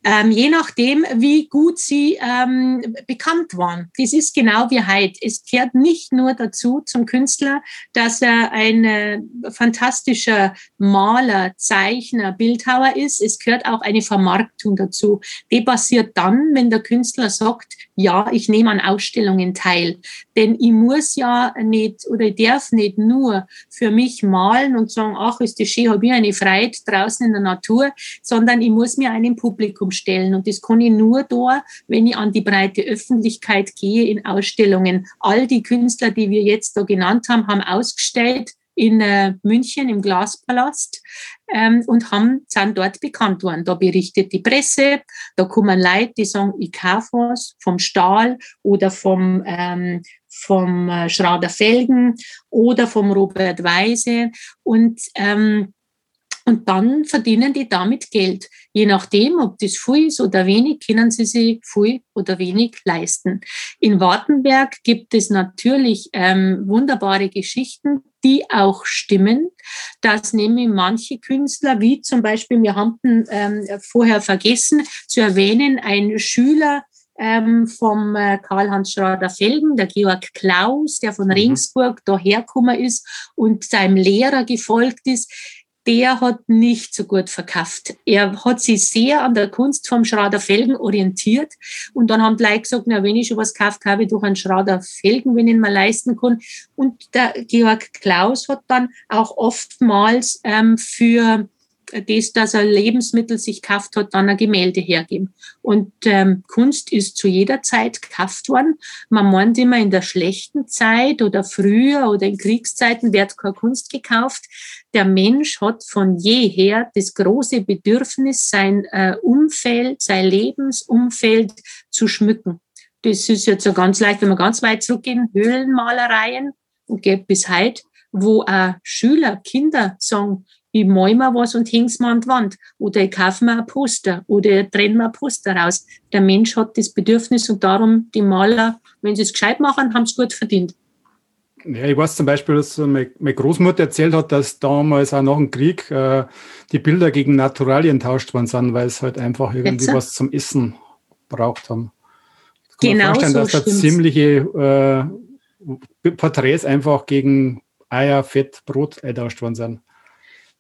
ähm, je nachdem, wie gut sie ähm, bekannt waren. Das ist genau wie heute. Es gehört nicht nur dazu zum Künstler, dass er ein äh, fantastischer Maler, Zeichner, Bildhauer ist. Es gehört auch eine Vermarktung dazu. Die passiert dann, wenn der Künstler sagt, ja, ich nehme an Ausstellungen teil. Denn ich muss ja nicht oder ich darf nicht nur für mich malen und sagen, ach, ist das schön, habe ich eine Freude draußen in der Natur, sondern ich muss mir einem Publikum stellen. Und das kann ich nur da, wenn ich an die breite Öffentlichkeit gehe in Ausstellungen. All die Künstler, die wir jetzt da genannt haben, haben ausgestellt in äh, München im Glaspalast ähm, und haben, sind dort bekannt worden. Da berichtet die Presse, da kommen Leute, die sagen, ich kaufe was vom Stahl oder vom, ähm, vom äh, Schrader Felgen oder vom Robert Weise und ähm, und dann verdienen die damit Geld. Je nachdem, ob das viel ist oder wenig, können sie sich viel oder wenig leisten. In Wartenberg gibt es natürlich ähm, wunderbare Geschichten, die auch stimmen, dass nämlich manche Künstler, wie zum Beispiel, wir haben ähm, vorher vergessen zu erwähnen, ein Schüler ähm, vom äh, Karl-Heinz Schrader-Felgen, der Georg Klaus, der von mhm. Regensburg dahergekommen ist und seinem Lehrer gefolgt ist, der hat nicht so gut verkauft. Er hat sich sehr an der Kunst vom Schrader Felgen orientiert. Und dann haben die Leute gesagt, na, wenn ich schon was kaufe ich durch einen Schrader Felgen, wenn ich ihn mal leisten kann. Und der Georg Klaus hat dann auch oftmals ähm, für das, dass er Lebensmittel sich kauft hat, dann ein Gemälde hergeben. Und ähm, Kunst ist zu jeder Zeit gekauft worden. Man meint immer in der schlechten Zeit oder früher oder in Kriegszeiten wird keine Kunst gekauft. Der Mensch hat von jeher das große Bedürfnis, sein äh, Umfeld, sein Lebensumfeld zu schmücken. Das ist jetzt so ganz leicht, wenn wir ganz weit zurückgehen, Höhlenmalereien und geht bis heute, wo auch Schüler, Kinder sagen, ich mal mir was und häng's mir an die Wand. Oder ich kaufe mir ein Poster oder ich trenne mir ein Poster raus. Der Mensch hat das Bedürfnis und darum die Maler, wenn sie es gescheit machen, haben es gut verdient. Ja, ich weiß zum Beispiel, dass meine Großmutter erzählt hat, dass damals auch nach dem Krieg äh, die Bilder gegen Naturalien tauscht worden sind, weil es halt einfach irgendwie Jetzt? was zum Essen braucht haben. Ich kann genau mir vorstellen, so dass da ziemliche äh, Porträts einfach gegen Eier, Fett, Brot eingetauscht worden sind.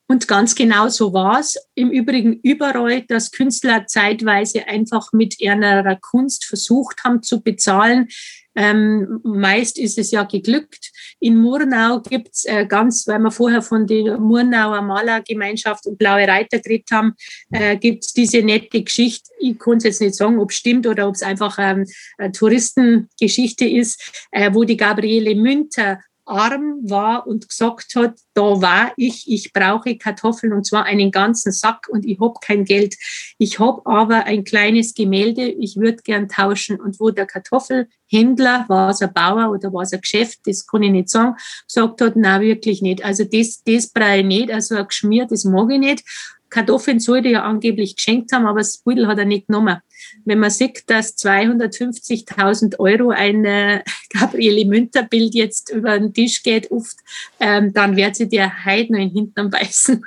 Und ganz genau so war es. Im Übrigen überall, dass Künstler zeitweise einfach mit ihrer Kunst versucht haben zu bezahlen. Ähm, meist ist es ja geglückt. In Murnau gibt's äh, ganz, weil wir vorher von der Murnauer Malergemeinschaft und Blaue Reiter geredet haben, äh, gibt's diese nette Geschichte. Ich kann es jetzt nicht sagen, ob es stimmt oder ob es einfach ähm, eine Touristengeschichte ist, äh, wo die Gabriele Münter arm war und gesagt hat, da war ich, ich brauche Kartoffeln und zwar einen ganzen Sack und ich habe kein Geld. Ich habe aber ein kleines Gemälde, ich würde gern tauschen. Und wo der Kartoffelhändler, war es ein Bauer oder war es ein Geschäft, das kann ich nicht sagen, gesagt hat, na wirklich nicht. Also das, das brauche ich nicht, also ein Geschmier, das mag ich nicht. Kartoffeln sollte er ja angeblich geschenkt haben, aber das Pudel hat er nicht genommen. Wenn man sieht, dass 250.000 Euro ein [laughs] Gabriele Münter Bild jetzt über den Tisch geht, oft, ähm, dann wird sie dir heute noch in den Hintern beißen.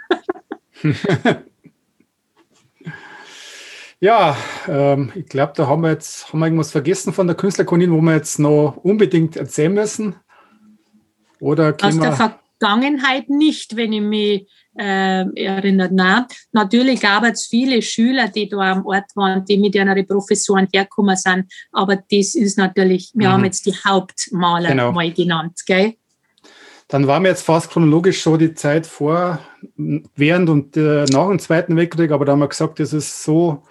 [laughs] ja, ähm, ich glaube, da haben wir jetzt haben wir irgendwas vergessen von der Künstlerkonin, wo wir jetzt noch unbedingt erzählen müssen. Oder Aus der Vergangenheit nicht, wenn ich mich äh, erinnert. Nein, natürlich gab es viele Schüler, die da am Ort waren, die mit ihren Professoren hergekommen sind. Aber das ist natürlich, wir mhm. haben jetzt die Hauptmaler genau. mal genannt. Gell? Dann waren wir jetzt fast chronologisch so die Zeit vor, während und äh, nach dem Zweiten Weltkrieg, aber da haben wir gesagt, das ist so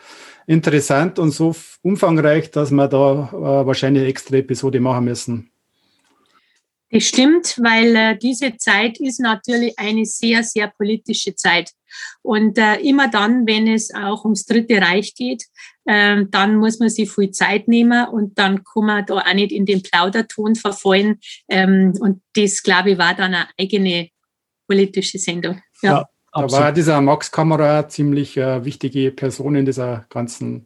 interessant und so umfangreich, dass wir da äh, wahrscheinlich eine extra Episode machen müssen. Das stimmt, weil äh, diese Zeit ist natürlich eine sehr, sehr politische Zeit. Und äh, immer dann, wenn es auch ums Dritte Reich geht, äh, dann muss man sich viel Zeit nehmen und dann kann man da auch nicht in den Plauderton verfallen. Ähm, und das, glaube ich, war dann eine eigene politische Sendung. Ja, ja da war dieser Max Kamera ziemlich äh, wichtige Person in dieser ganzen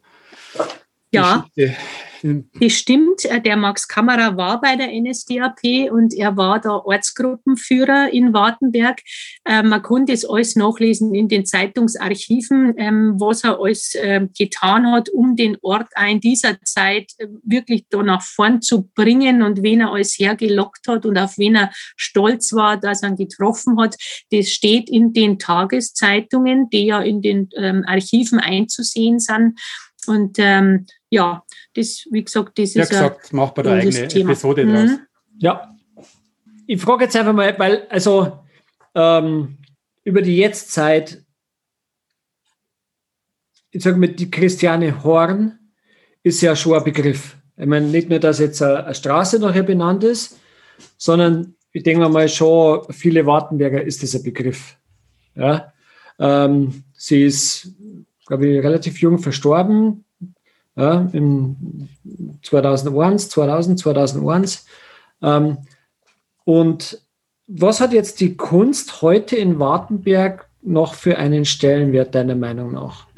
ja. Geschichte. Das stimmt. Äh, der Max Kammerer war bei der NSDAP und er war der Ortsgruppenführer in Wartenberg. Äh, man konnte es alles nachlesen in den Zeitungsarchiven, ähm, was er alles ähm, getan hat, um den Ort in dieser Zeit äh, wirklich da nach vorn zu bringen und wen er alles hergelockt hat und auf wen er stolz war, dass er ihn getroffen hat. Das steht in den Tageszeitungen, die ja in den ähm, Archiven einzusehen sind. Und ähm, ja, das, wie gesagt, das ja, ist ja gesagt, macht man da eigene Thema. Episode mhm. draus. Ja. Ich frage jetzt einfach mal, weil, also ähm, über die Jetztzeit, ich sage mal, die Christiane Horn ist ja schon ein Begriff. Ich meine, nicht nur, dass jetzt eine Straße nachher benannt ist, sondern ich denke mal schon, viele Wartenberger ist dieser Begriff. Ja? Ähm, sie ist, glaube ich, relativ jung verstorben, ja, im 2001, 2000, 2001. Ähm, und was hat jetzt die Kunst heute in Wartenberg noch für einen Stellenwert deiner Meinung nach?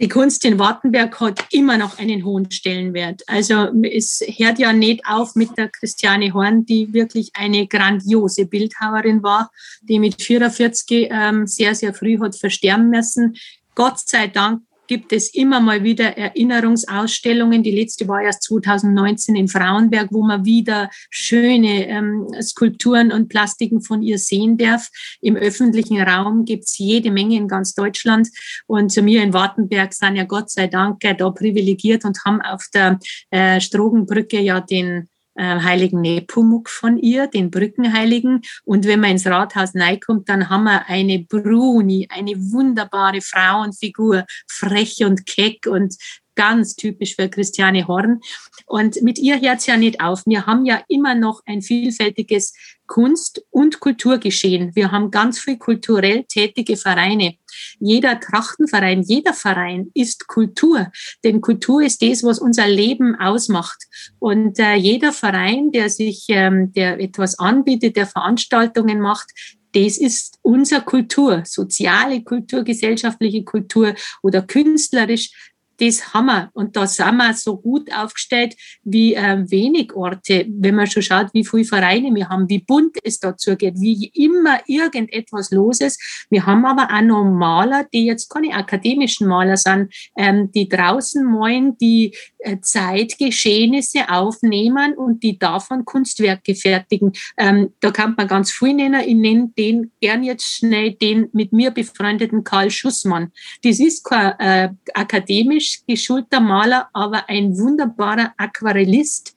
Die Kunst in Wartenberg hat immer noch einen hohen Stellenwert. Also es hört ja nicht auf mit der Christiane Horn, die wirklich eine grandiose Bildhauerin war, die mit 44 ähm, sehr, sehr früh hat versterben müssen. Gott sei Dank gibt es immer mal wieder Erinnerungsausstellungen. Die letzte war erst 2019 in Frauenberg, wo man wieder schöne ähm, Skulpturen und Plastiken von ihr sehen darf. Im öffentlichen Raum gibt's jede Menge in ganz Deutschland. Und zu mir in Wartenberg sind ja Gott sei Dank da privilegiert und haben auf der äh, Strogenbrücke ja den heiligen Nepomuk von ihr, den Brückenheiligen. Und wenn man ins Rathaus kommt, dann haben wir eine Bruni, eine wunderbare Frauenfigur, frech und keck und ganz typisch für Christiane Horn. Und mit ihr hört es ja nicht auf. Wir haben ja immer noch ein vielfältiges Kunst- und Kulturgeschehen. Wir haben ganz viel kulturell tätige Vereine. Jeder Trachtenverein, jeder Verein ist Kultur. Denn Kultur ist das, was unser Leben ausmacht. Und äh, jeder Verein, der sich, ähm, der etwas anbietet, der Veranstaltungen macht, das ist unsere Kultur, soziale Kultur, gesellschaftliche Kultur oder künstlerisch das haben wir. Und da sind wir so gut aufgestellt wie äh, wenig Orte, wenn man schon schaut, wie viele Vereine wir haben, wie bunt es dazu geht, wie immer irgendetwas los ist. Wir haben aber auch noch Maler, die jetzt keine akademischen Maler sind, ähm, die draußen malen, die äh, Zeitgeschehnisse aufnehmen und die davon Kunstwerke fertigen. Ähm, da kann man ganz viel nennen. Ich nenne den gern jetzt schnell den mit mir befreundeten Karl Schussmann. Das ist kein äh, akademisch klassisch geschulter Maler, aber ein wunderbarer Aquarellist,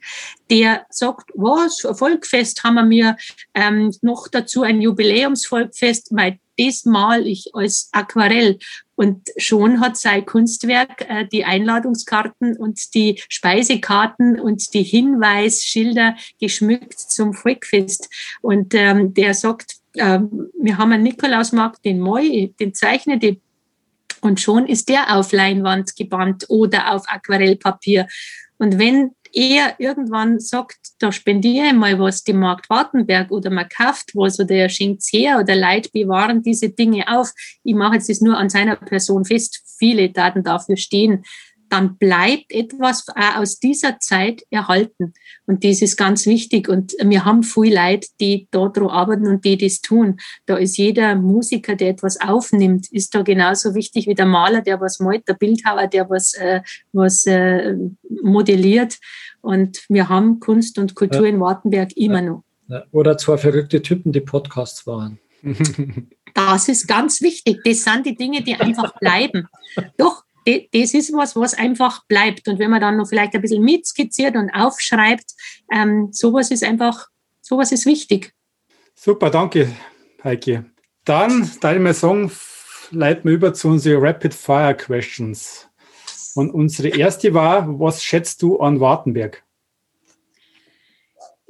der sagt, was, Volkfest haben wir mir ähm, noch dazu ein Jubiläumsvolkfest, weil das mal ich als Aquarell. Und schon hat sein Kunstwerk äh, die Einladungskarten und die Speisekarten und die Hinweisschilder geschmückt zum Volkfest. Und ähm, der sagt, ähm, wir haben einen Nikolausmarkt, den Moi, den zeichne die und schon ist der auf Leinwand gebannt oder auf Aquarellpapier. Und wenn er irgendwann sagt, da spendiere ich mal was dem Markt Wartenberg oder man kauft was oder er schenkt her oder Leute bewahren diese Dinge auf. Ich mache jetzt das nur an seiner Person fest. Viele Daten dafür stehen dann bleibt etwas aus dieser Zeit erhalten. Und das ist ganz wichtig. Und wir haben viele Leute, die da dran arbeiten und die das tun. Da ist jeder Musiker, der etwas aufnimmt, ist da genauso wichtig wie der Maler, der was malt, der Bildhauer, der was, äh, was äh, modelliert. Und wir haben Kunst und Kultur ja. in Wartenberg immer noch. Oder zwei verrückte Typen, die Podcasts waren. Das ist ganz wichtig. Das sind die Dinge, die einfach bleiben. [laughs] Doch, das ist was, was einfach bleibt. Und wenn man dann noch vielleicht ein bisschen mitskizziert und aufschreibt, ähm, sowas ist einfach, sowas ist wichtig. Super, danke, Heike. Dann, da ich mal sagen, leiten wir über zu unseren Rapid Fire Questions. Und unsere erste war, was schätzt du an Wartenberg?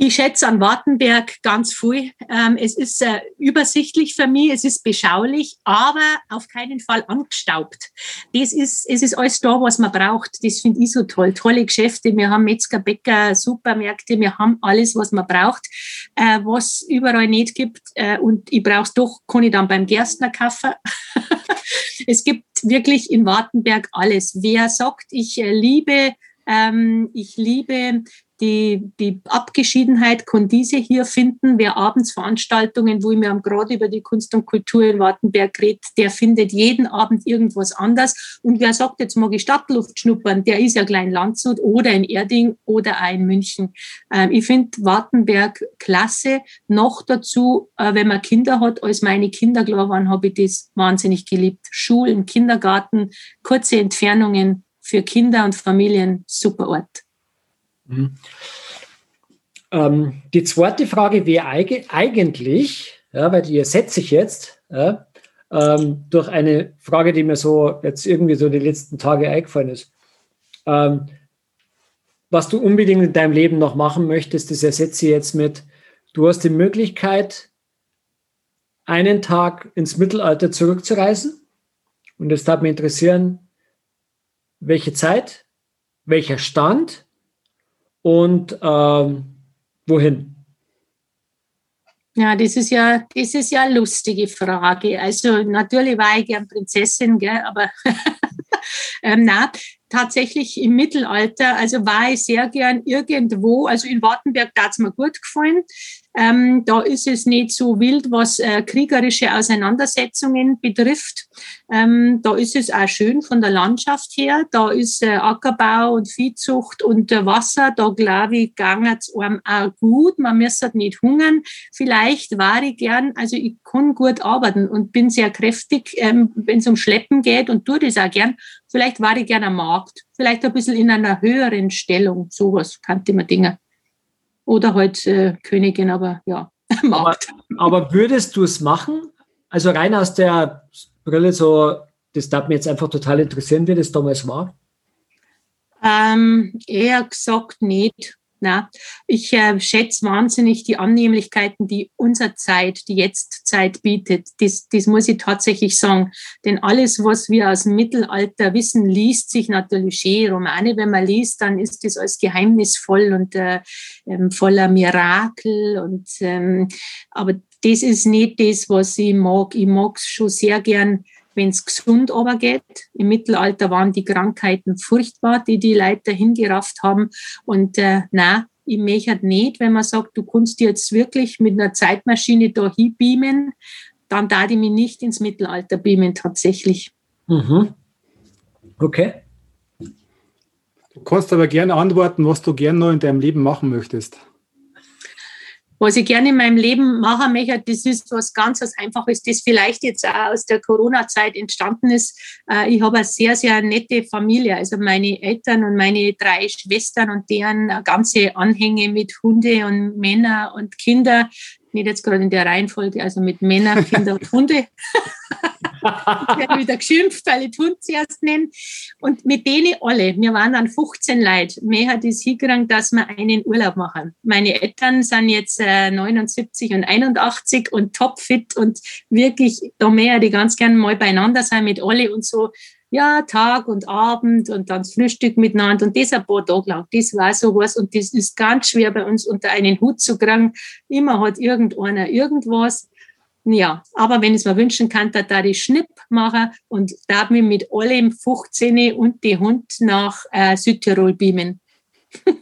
Ich schätze an Wartenberg ganz viel. Ähm, es ist äh, übersichtlich für mich, es ist beschaulich, aber auf keinen Fall angestaubt. Das ist, es ist alles da, was man braucht. Das finde ich so toll. Tolle Geschäfte. Wir haben Metzger, Bäcker, Supermärkte. Wir haben alles, was man braucht, äh, was überall nicht gibt. Äh, und ich brauche es doch, kann ich dann beim Gerstner kaufen. [laughs] es gibt wirklich in Wartenberg alles. Wer sagt, ich liebe ähm, ich liebe die, die Abgeschiedenheit kann diese hier finden. Wer abends Veranstaltungen, wo ich mir gerade über die Kunst und Kultur in Wartenberg rede, der findet jeden Abend irgendwas anders. Und wer sagt, jetzt mag ich Stadtluft schnuppern, der ist ja klein Landshut oder in Erding oder auch in München. Ähm, ich finde Wartenberg klasse. Noch dazu, äh, wenn man Kinder hat, als meine Kinder klar waren, habe ich das wahnsinnig geliebt. Schulen, Kindergarten, kurze Entfernungen, für Kinder und Familien super Ort. Mhm. Ähm, die zweite Frage wäre eigentlich, ja, weil die ersetze ich jetzt, ja, ähm, durch eine Frage, die mir so jetzt irgendwie so die letzten Tage eingefallen ist. Ähm, was du unbedingt in deinem Leben noch machen möchtest, das ersetze ich jetzt mit, du hast die Möglichkeit, einen Tag ins Mittelalter zurückzureisen. Und es darf mich interessieren, welche Zeit, welcher Stand und ähm, wohin? Ja, das ist ja, das ist ja eine lustige Frage. Also natürlich war ich gern Prinzessin, gell, aber [laughs] ähm, na, tatsächlich im Mittelalter, also war ich sehr gern irgendwo, also in Wartenberg da hat es mir gut gefallen. Ähm, da ist es nicht so wild, was äh, kriegerische Auseinandersetzungen betrifft. Ähm, da ist es auch schön von der Landschaft her. Da ist äh, Ackerbau und Viehzucht und äh, Wasser. Da glaube ich, ging es einem auch gut. Man müsste nicht hungern. Vielleicht war ich gern, also ich kann gut arbeiten und bin sehr kräftig, ähm, wenn es um Schleppen geht und tue das auch gern. Vielleicht war ich gern am Markt. Vielleicht ein bisschen in einer höheren Stellung. Sowas kannte man Dinge oder halt äh, Königin, aber ja, [laughs] Markt. Aber, aber würdest du es machen? Also rein aus der Brille so, das darf mich jetzt einfach total interessieren, wie das damals war. Ähm, eher gesagt nicht. Na, ich äh, schätze wahnsinnig die Annehmlichkeiten, die unsere Zeit, die Jetztzeit bietet. Das, das muss ich tatsächlich sagen. Denn alles, was wir aus dem Mittelalter wissen, liest sich natürlich schön. Romane, wenn man liest, dann ist das alles geheimnisvoll und äh, ähm, voller Mirakel. Und, ähm, aber das ist nicht das, was ich mag. Ich mag es schon sehr gern wenn es gesund aber geht. Im Mittelalter waren die Krankheiten furchtbar, die die Leute hingerafft haben. Und äh, na, ich möchte nicht, wenn man sagt, du kannst jetzt wirklich mit einer Zeitmaschine da hinbeamen, dann da ich mich nicht ins Mittelalter beamen tatsächlich. Mhm. Okay. Du kannst aber gerne antworten, was du gerne noch in deinem Leben machen möchtest. Was ich gerne in meinem Leben machen möchte, das ist was ganz was Einfaches, das vielleicht jetzt auch aus der Corona-Zeit entstanden ist. Äh, ich habe eine sehr, sehr nette Familie. Also meine Eltern und meine drei Schwestern und deren ganze Anhänge mit Hunde und Männer und Kinder nicht jetzt gerade in der Reihenfolge, also mit Männern, [laughs] Kinder und Hunde. ich werde wieder geschimpft, weil ich Hund zuerst nenne. Und mit denen alle, wir waren dann 15 Leute, mehr hat es hingekriegt, dass wir einen Urlaub machen. Meine Eltern sind jetzt äh, 79 und 81 und topfit und wirklich, da mehr die ganz gerne mal beieinander sein mit alle und so ja, Tag und Abend und dann das Frühstück miteinander und das ein paar Tage lang. Das war sowas und das ist ganz schwer bei uns unter einen Hut zu kriegen. Immer hat irgendeiner irgendwas. Ja, aber wenn ich es mir wünschen kann, da da die Schnipp machen und da mir mit allem 15 und die Hund nach äh, Südtirol beamen. [laughs]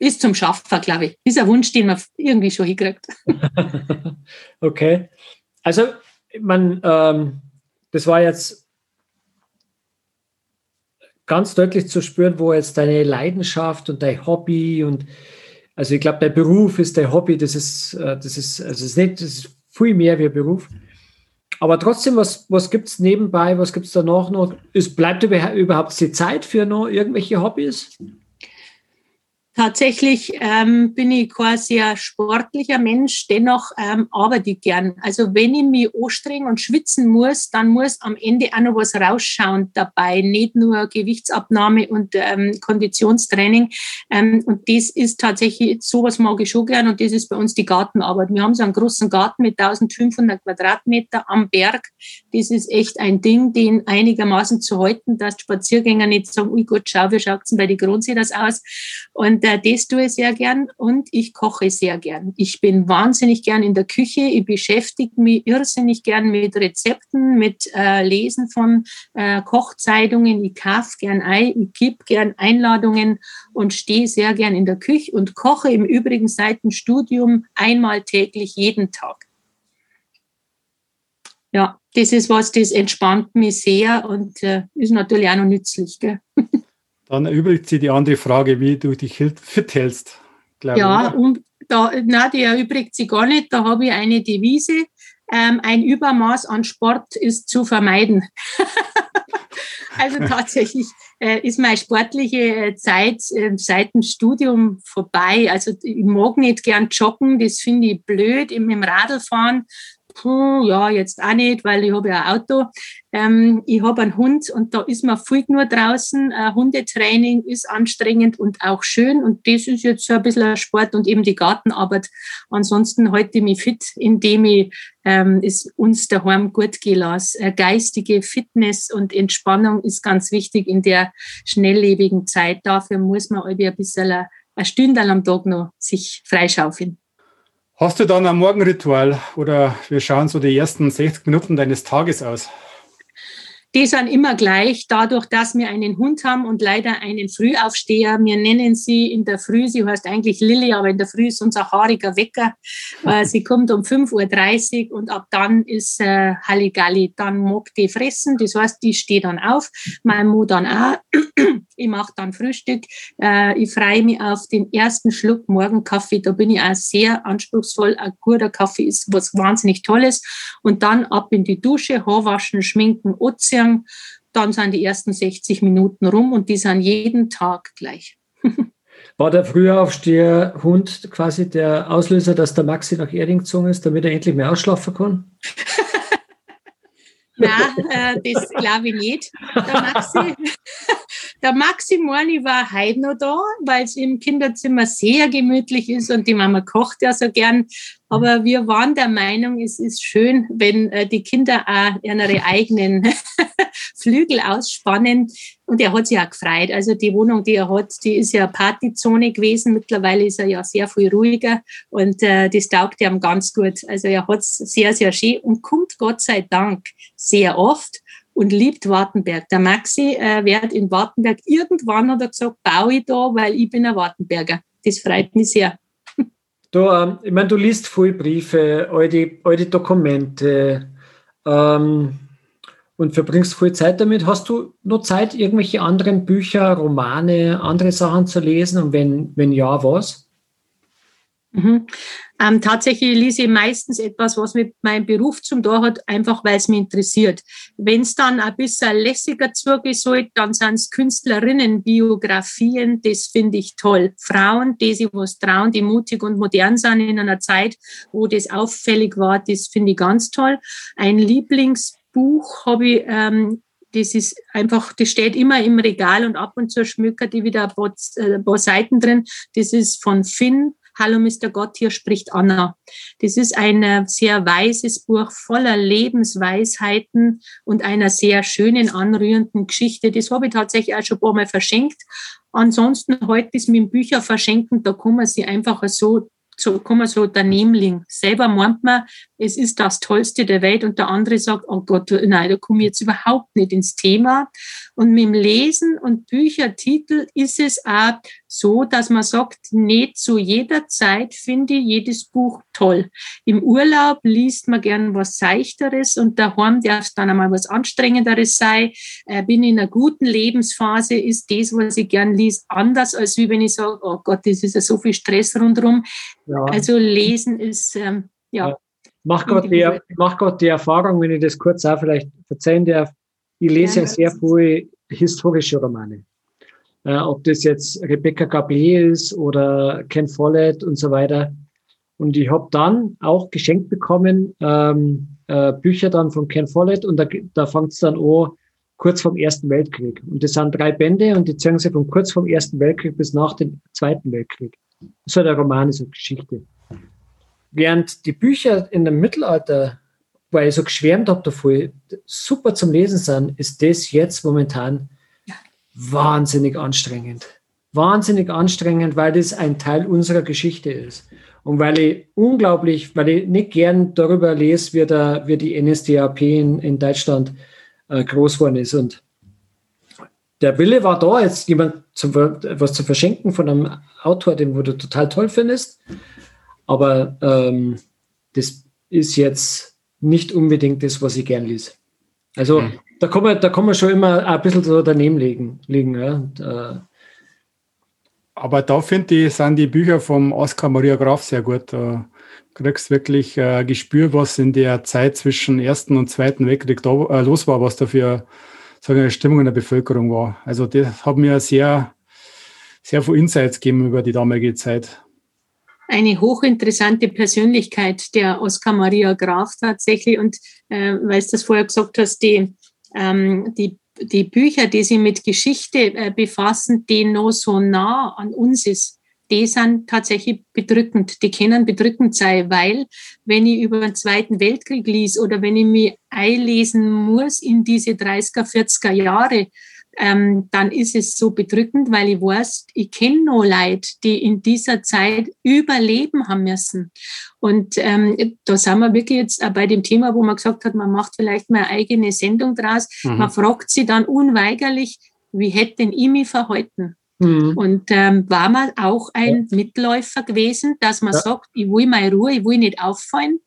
ist zum Schaffen, glaube ich. Ist ein Wunsch, den man irgendwie schon hinkriegt. [laughs] okay. Also, man, ähm das war jetzt ganz deutlich zu spüren, wo jetzt deine Leidenschaft und dein Hobby und also ich glaube, dein Beruf ist dein Hobby, das ist, äh, das ist, also es ist nicht, das ist viel mehr wie ein Beruf. Aber trotzdem, was, was gibt es nebenbei, was gibt es danach noch? Es bleibt überhaupt die Zeit für noch irgendwelche Hobbys? Tatsächlich ähm, bin ich quasi ein sportlicher Mensch, dennoch ähm, arbeite ich gern. Also wenn ich mich anstrengen und schwitzen muss, dann muss am Ende auch noch was rausschauen dabei, nicht nur Gewichtsabnahme und ähm, Konditionstraining. Ähm, und das ist tatsächlich, sowas mag ich schon gern und das ist bei uns die Gartenarbeit. Wir haben so einen großen Garten mit 1500 Quadratmeter am Berg. Das ist echt ein Ding, den einigermaßen zu halten, dass Spaziergänger nicht sagen, ui gut, schau, wie schaut es bei die Grundsee das aus? Und äh, das tue ich sehr gern und ich koche sehr gern. Ich bin wahnsinnig gern in der Küche. Ich beschäftige mich irrsinnig gern mit Rezepten, mit äh, Lesen von äh, Kochzeitungen. Ich kaufe gern ein, ich gebe gern Einladungen und stehe sehr gern in der Küche und koche im Übrigen seit dem Studium einmal täglich jeden Tag. Ja, das ist was, das entspannt mich sehr und äh, ist natürlich auch noch nützlich. Gell? [laughs] Dann erübrigt sich die andere Frage, wie du dich fit hältst. ja, und da, na, die erübrigt sich gar nicht. Da habe ich eine Devise. Ähm, ein Übermaß an Sport ist zu vermeiden. [laughs] Also [laughs] tatsächlich äh, ist meine sportliche äh, Zeit äh, seit dem Studium vorbei. Also ich mag nicht gern joggen, das finde ich blöd. Im, im Radlfahren puh, ja, jetzt auch nicht, weil ich habe ja ein Auto. Ähm, ich habe einen Hund und da ist man viel nur draußen. Äh, Hundetraining ist anstrengend und auch schön und das ist jetzt so ein bisschen Sport und eben die Gartenarbeit. Ansonsten halte ich mich fit, indem ich ähm, es uns daheim gut gelassen. Äh, geistige Fitness und Entspannung ist ganz wichtig in der schnelllebigen Zeit. Dafür muss man ein bisschen ein, ein Stündchen am Tag noch sich freischaufeln. Hast du dann ein Morgenritual oder wir schauen so die ersten 60 Minuten deines Tages aus? Die sind immer gleich, dadurch, dass wir einen Hund haben und leider einen Frühaufsteher. Wir nennen sie in der Früh, sie heißt eigentlich Lilly, aber in der Früh ist unser haariger Wecker. Sie kommt um 5.30 Uhr und ab dann ist äh, Halligalli. Dann mag die fressen, das heißt, die steht dann auf. Mein Mo dann auch. Ich mache dann Frühstück. Äh, ich freue mich auf den ersten Schluck Morgenkaffee. Da bin ich auch sehr anspruchsvoll. Ein guter Kaffee ist was wahnsinnig Tolles. Und dann ab in die Dusche, Haarwaschen, Schminken, Ozean dann sind die ersten 60 Minuten rum und die sind jeden Tag gleich. [laughs] War der Frühaufsteher Hund quasi der Auslöser, dass der Maxi nach Erding gezogen ist, damit er endlich mehr ausschlafen kann? [laughs] Nein, äh, das glaube ich nicht. Der Maxi, [laughs] der Maxi Morni war heute noch da, weil es im Kinderzimmer sehr gemütlich ist und die Mama kocht ja so gern. Aber wir waren der Meinung, es ist schön, wenn äh, die Kinder auch ihre eigenen [laughs] Flügel ausspannen. Und er hat sich auch gefreut. Also die Wohnung, die er hat, die ist ja Partyzone gewesen. Mittlerweile ist er ja sehr viel ruhiger und äh, das taugt ihm ganz gut. Also er hat es sehr, sehr schön und kommt Gott sei Dank sehr oft und liebt Wartenberg. Der Maxi äh, wird in Wartenberg, irgendwann hat er gesagt, baue ich da, weil ich bin ein Wartenberger. Das freut mich sehr. [laughs] Du, ähm, ich meine, du liest viele Briefe, all die, all die Dokumente ähm, und verbringst viel Zeit damit. Hast du noch Zeit, irgendwelche anderen Bücher, Romane, andere Sachen zu lesen? Und wenn, wenn ja, was? Mhm. Ähm, tatsächlich lese ich meistens etwas, was mit meinem Beruf zum Tor hat, einfach weil es mich interessiert. Wenn es dann ein bisschen lässiger zugehen soll, dann sind es Künstlerinnenbiografien, das finde ich toll. Frauen, die sich was trauen, die mutig und modern sind in einer Zeit, wo das auffällig war, das finde ich ganz toll. Ein Lieblingsbuch habe ich ähm, das ist einfach, das steht immer im Regal und ab und zu schmückert die wieder ein paar, äh, ein paar Seiten drin. Das ist von Finn Hallo Mr. Gott, hier spricht Anna. Das ist ein äh, sehr weises Buch voller Lebensweisheiten und einer sehr schönen, anrührenden Geschichte. Das habe ich tatsächlich auch schon ein paar Mal verschenkt. Ansonsten heute ist mit dem Bücher verschenken, da kann man sie einfach so so kann man so daneben. Selber meint man, es ist das Tollste der Welt und der andere sagt, oh Gott, nein, da komme ich jetzt überhaupt nicht ins Thema. Und mit dem Lesen und Büchertitel ist es auch so, dass man sagt, nicht zu jeder Zeit finde ich jedes Buch toll. Im Urlaub liest man gern was Seichteres und daheim darf es dann einmal was Anstrengenderes sein. Äh, bin in einer guten Lebensphase, ist das, was ich gern liest, anders, als wie wenn ich sage, oh Gott, das ist ja so viel Stress rundherum. Ja. Also lesen ist, ähm, ja. ja. Mach Gott, die, mach Gott die Erfahrung, wenn ich das kurz auch vielleicht verzeihen darf. Ich lese ja, ja sehr viele historische Romane. Äh, ob das jetzt Rebecca Gablier ist oder Ken Follett und so weiter. Und ich habe dann auch geschenkt bekommen ähm, äh, Bücher dann von Ken Follett und da, da fängt es dann an kurz vom Ersten Weltkrieg. Und das sind drei Bände und die zeigen sich von kurz vom Ersten Weltkrieg bis nach dem Zweiten Weltkrieg. So der Roman ist eine Geschichte. Während die Bücher in dem Mittelalter, weil ich so geschwärmt habe davor, super zum Lesen sind, ist das jetzt momentan wahnsinnig anstrengend. Wahnsinnig anstrengend, weil das ein Teil unserer Geschichte ist. Und weil ich unglaublich, weil ich nicht gern darüber lese, wie, der, wie die NSDAP in, in Deutschland äh, groß geworden ist. Und der Wille war da, jetzt jemand zum, was zu verschenken von einem Autor, den du total toll findest. Aber ähm, das ist jetzt nicht unbedingt das, was ich gern lese. Also mhm da kann man, da kann man schon immer ein bisschen so daneben liegen. liegen ja. Und, äh, aber da finde ich, sind die Bücher vom Oskar Maria Graf sehr gut. Da kriegst wirklich äh, Gespür, was in der Zeit zwischen Ersten und Zweiten Weltkrieg da, äh, los war, was da für sagen wir, Stimmung in der Bevölkerung war. Also das hat mir sehr, sehr viel Insights gegeben über die damalige Zeit. Eine hochinteressante Persönlichkeit, der Oskar Maria Graf tatsächlich. Und äh, weil du das vorher gesagt hast, die, ähm, die, die Bücher, die sich mit Geschichte äh, befassen, die noch so nah an uns ist, die sind tatsächlich bedrückend. Die können bedrückend sein, weil wenn ich über den Zweiten Weltkrieg lies oder wenn ich mich einlesen muss in diese 30er, 40er Jahre, ähm, dann ist es so bedrückend, weil ich weiß, ich kenne noch Leute, die in dieser Zeit überleben haben müssen. Und ähm, da sind wir wirklich jetzt bei dem Thema, wo man gesagt hat, man macht vielleicht mal eine eigene Sendung draus. Mhm. Man fragt sich dann unweigerlich, wie hätte denn ich mich verhalten? Mhm. Und ähm, war man auch ein ja. Mitläufer gewesen, dass man ja. sagt, ich will meine Ruhe, ich will nicht auffallen.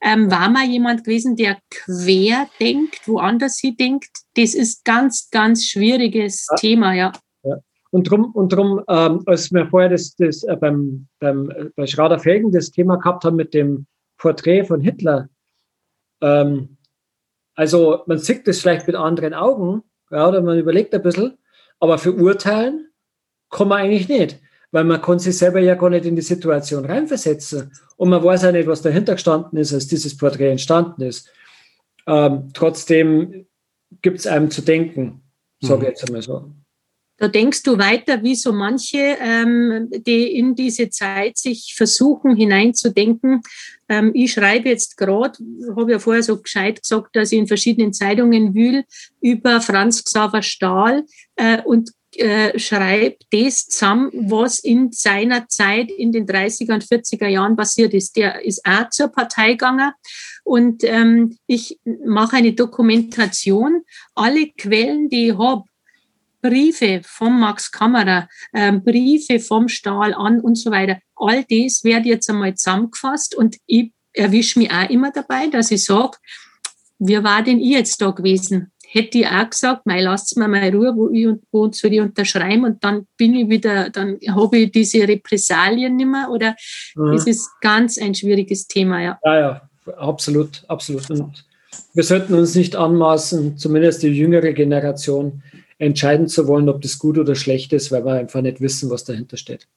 Ähm, war man jemand gewesen, der quer denkt, woanders sie denkt? Das ist ganz, ganz schwieriges ja. Thema, ja. Und drum, und drum ähm, als wir vorher das, das äh, beim, beim, äh, bei Schrader Felgen das Thema gehabt haben mit dem Porträt von Hitler, ähm, also man sieht das vielleicht mit anderen Augen, ja, oder man überlegt ein bisschen, aber für Urteilen kann man eigentlich nicht, weil man kann sich selber ja gar nicht in die Situation reinversetzen und man weiß ja nicht, was dahinter gestanden ist, als dieses Porträt entstanden ist. Ähm, trotzdem gibt es einem zu denken, sage ich mhm. jetzt einmal so. Da denkst du weiter, wie so manche, ähm, die in diese Zeit sich versuchen hineinzudenken. Ähm, ich schreibe jetzt gerade, habe ja vorher so gescheit gesagt, dass ich in verschiedenen Zeitungen wühl über Franz Xaver Stahl äh, und äh, schreibt das zusammen, was in seiner Zeit in den 30er und 40er Jahren passiert ist. Der ist auch zur Partei gegangen und ähm, ich mache eine Dokumentation. Alle Quellen, die ich habe, Briefe vom Max Kammerer, äh, Briefe vom Stahl an und so weiter, all das wird jetzt einmal zusammengefasst und ich erwische mich auch immer dabei, dass ich sage, wie war denn ich jetzt da gewesen? Hätte ich auch gesagt, mei, lasst mir mal Ruhe, wo ich und wo soll ich unterschreiben und dann bin ich wieder, dann habe ich diese Repressalien nicht mehr oder mhm. es ist ganz ein schwieriges Thema, ja. Ja, ja, absolut, absolut. Und wir sollten uns nicht anmaßen, zumindest die jüngere Generation, entscheiden zu wollen, ob das gut oder schlecht ist, weil wir einfach nicht wissen, was dahinter steht.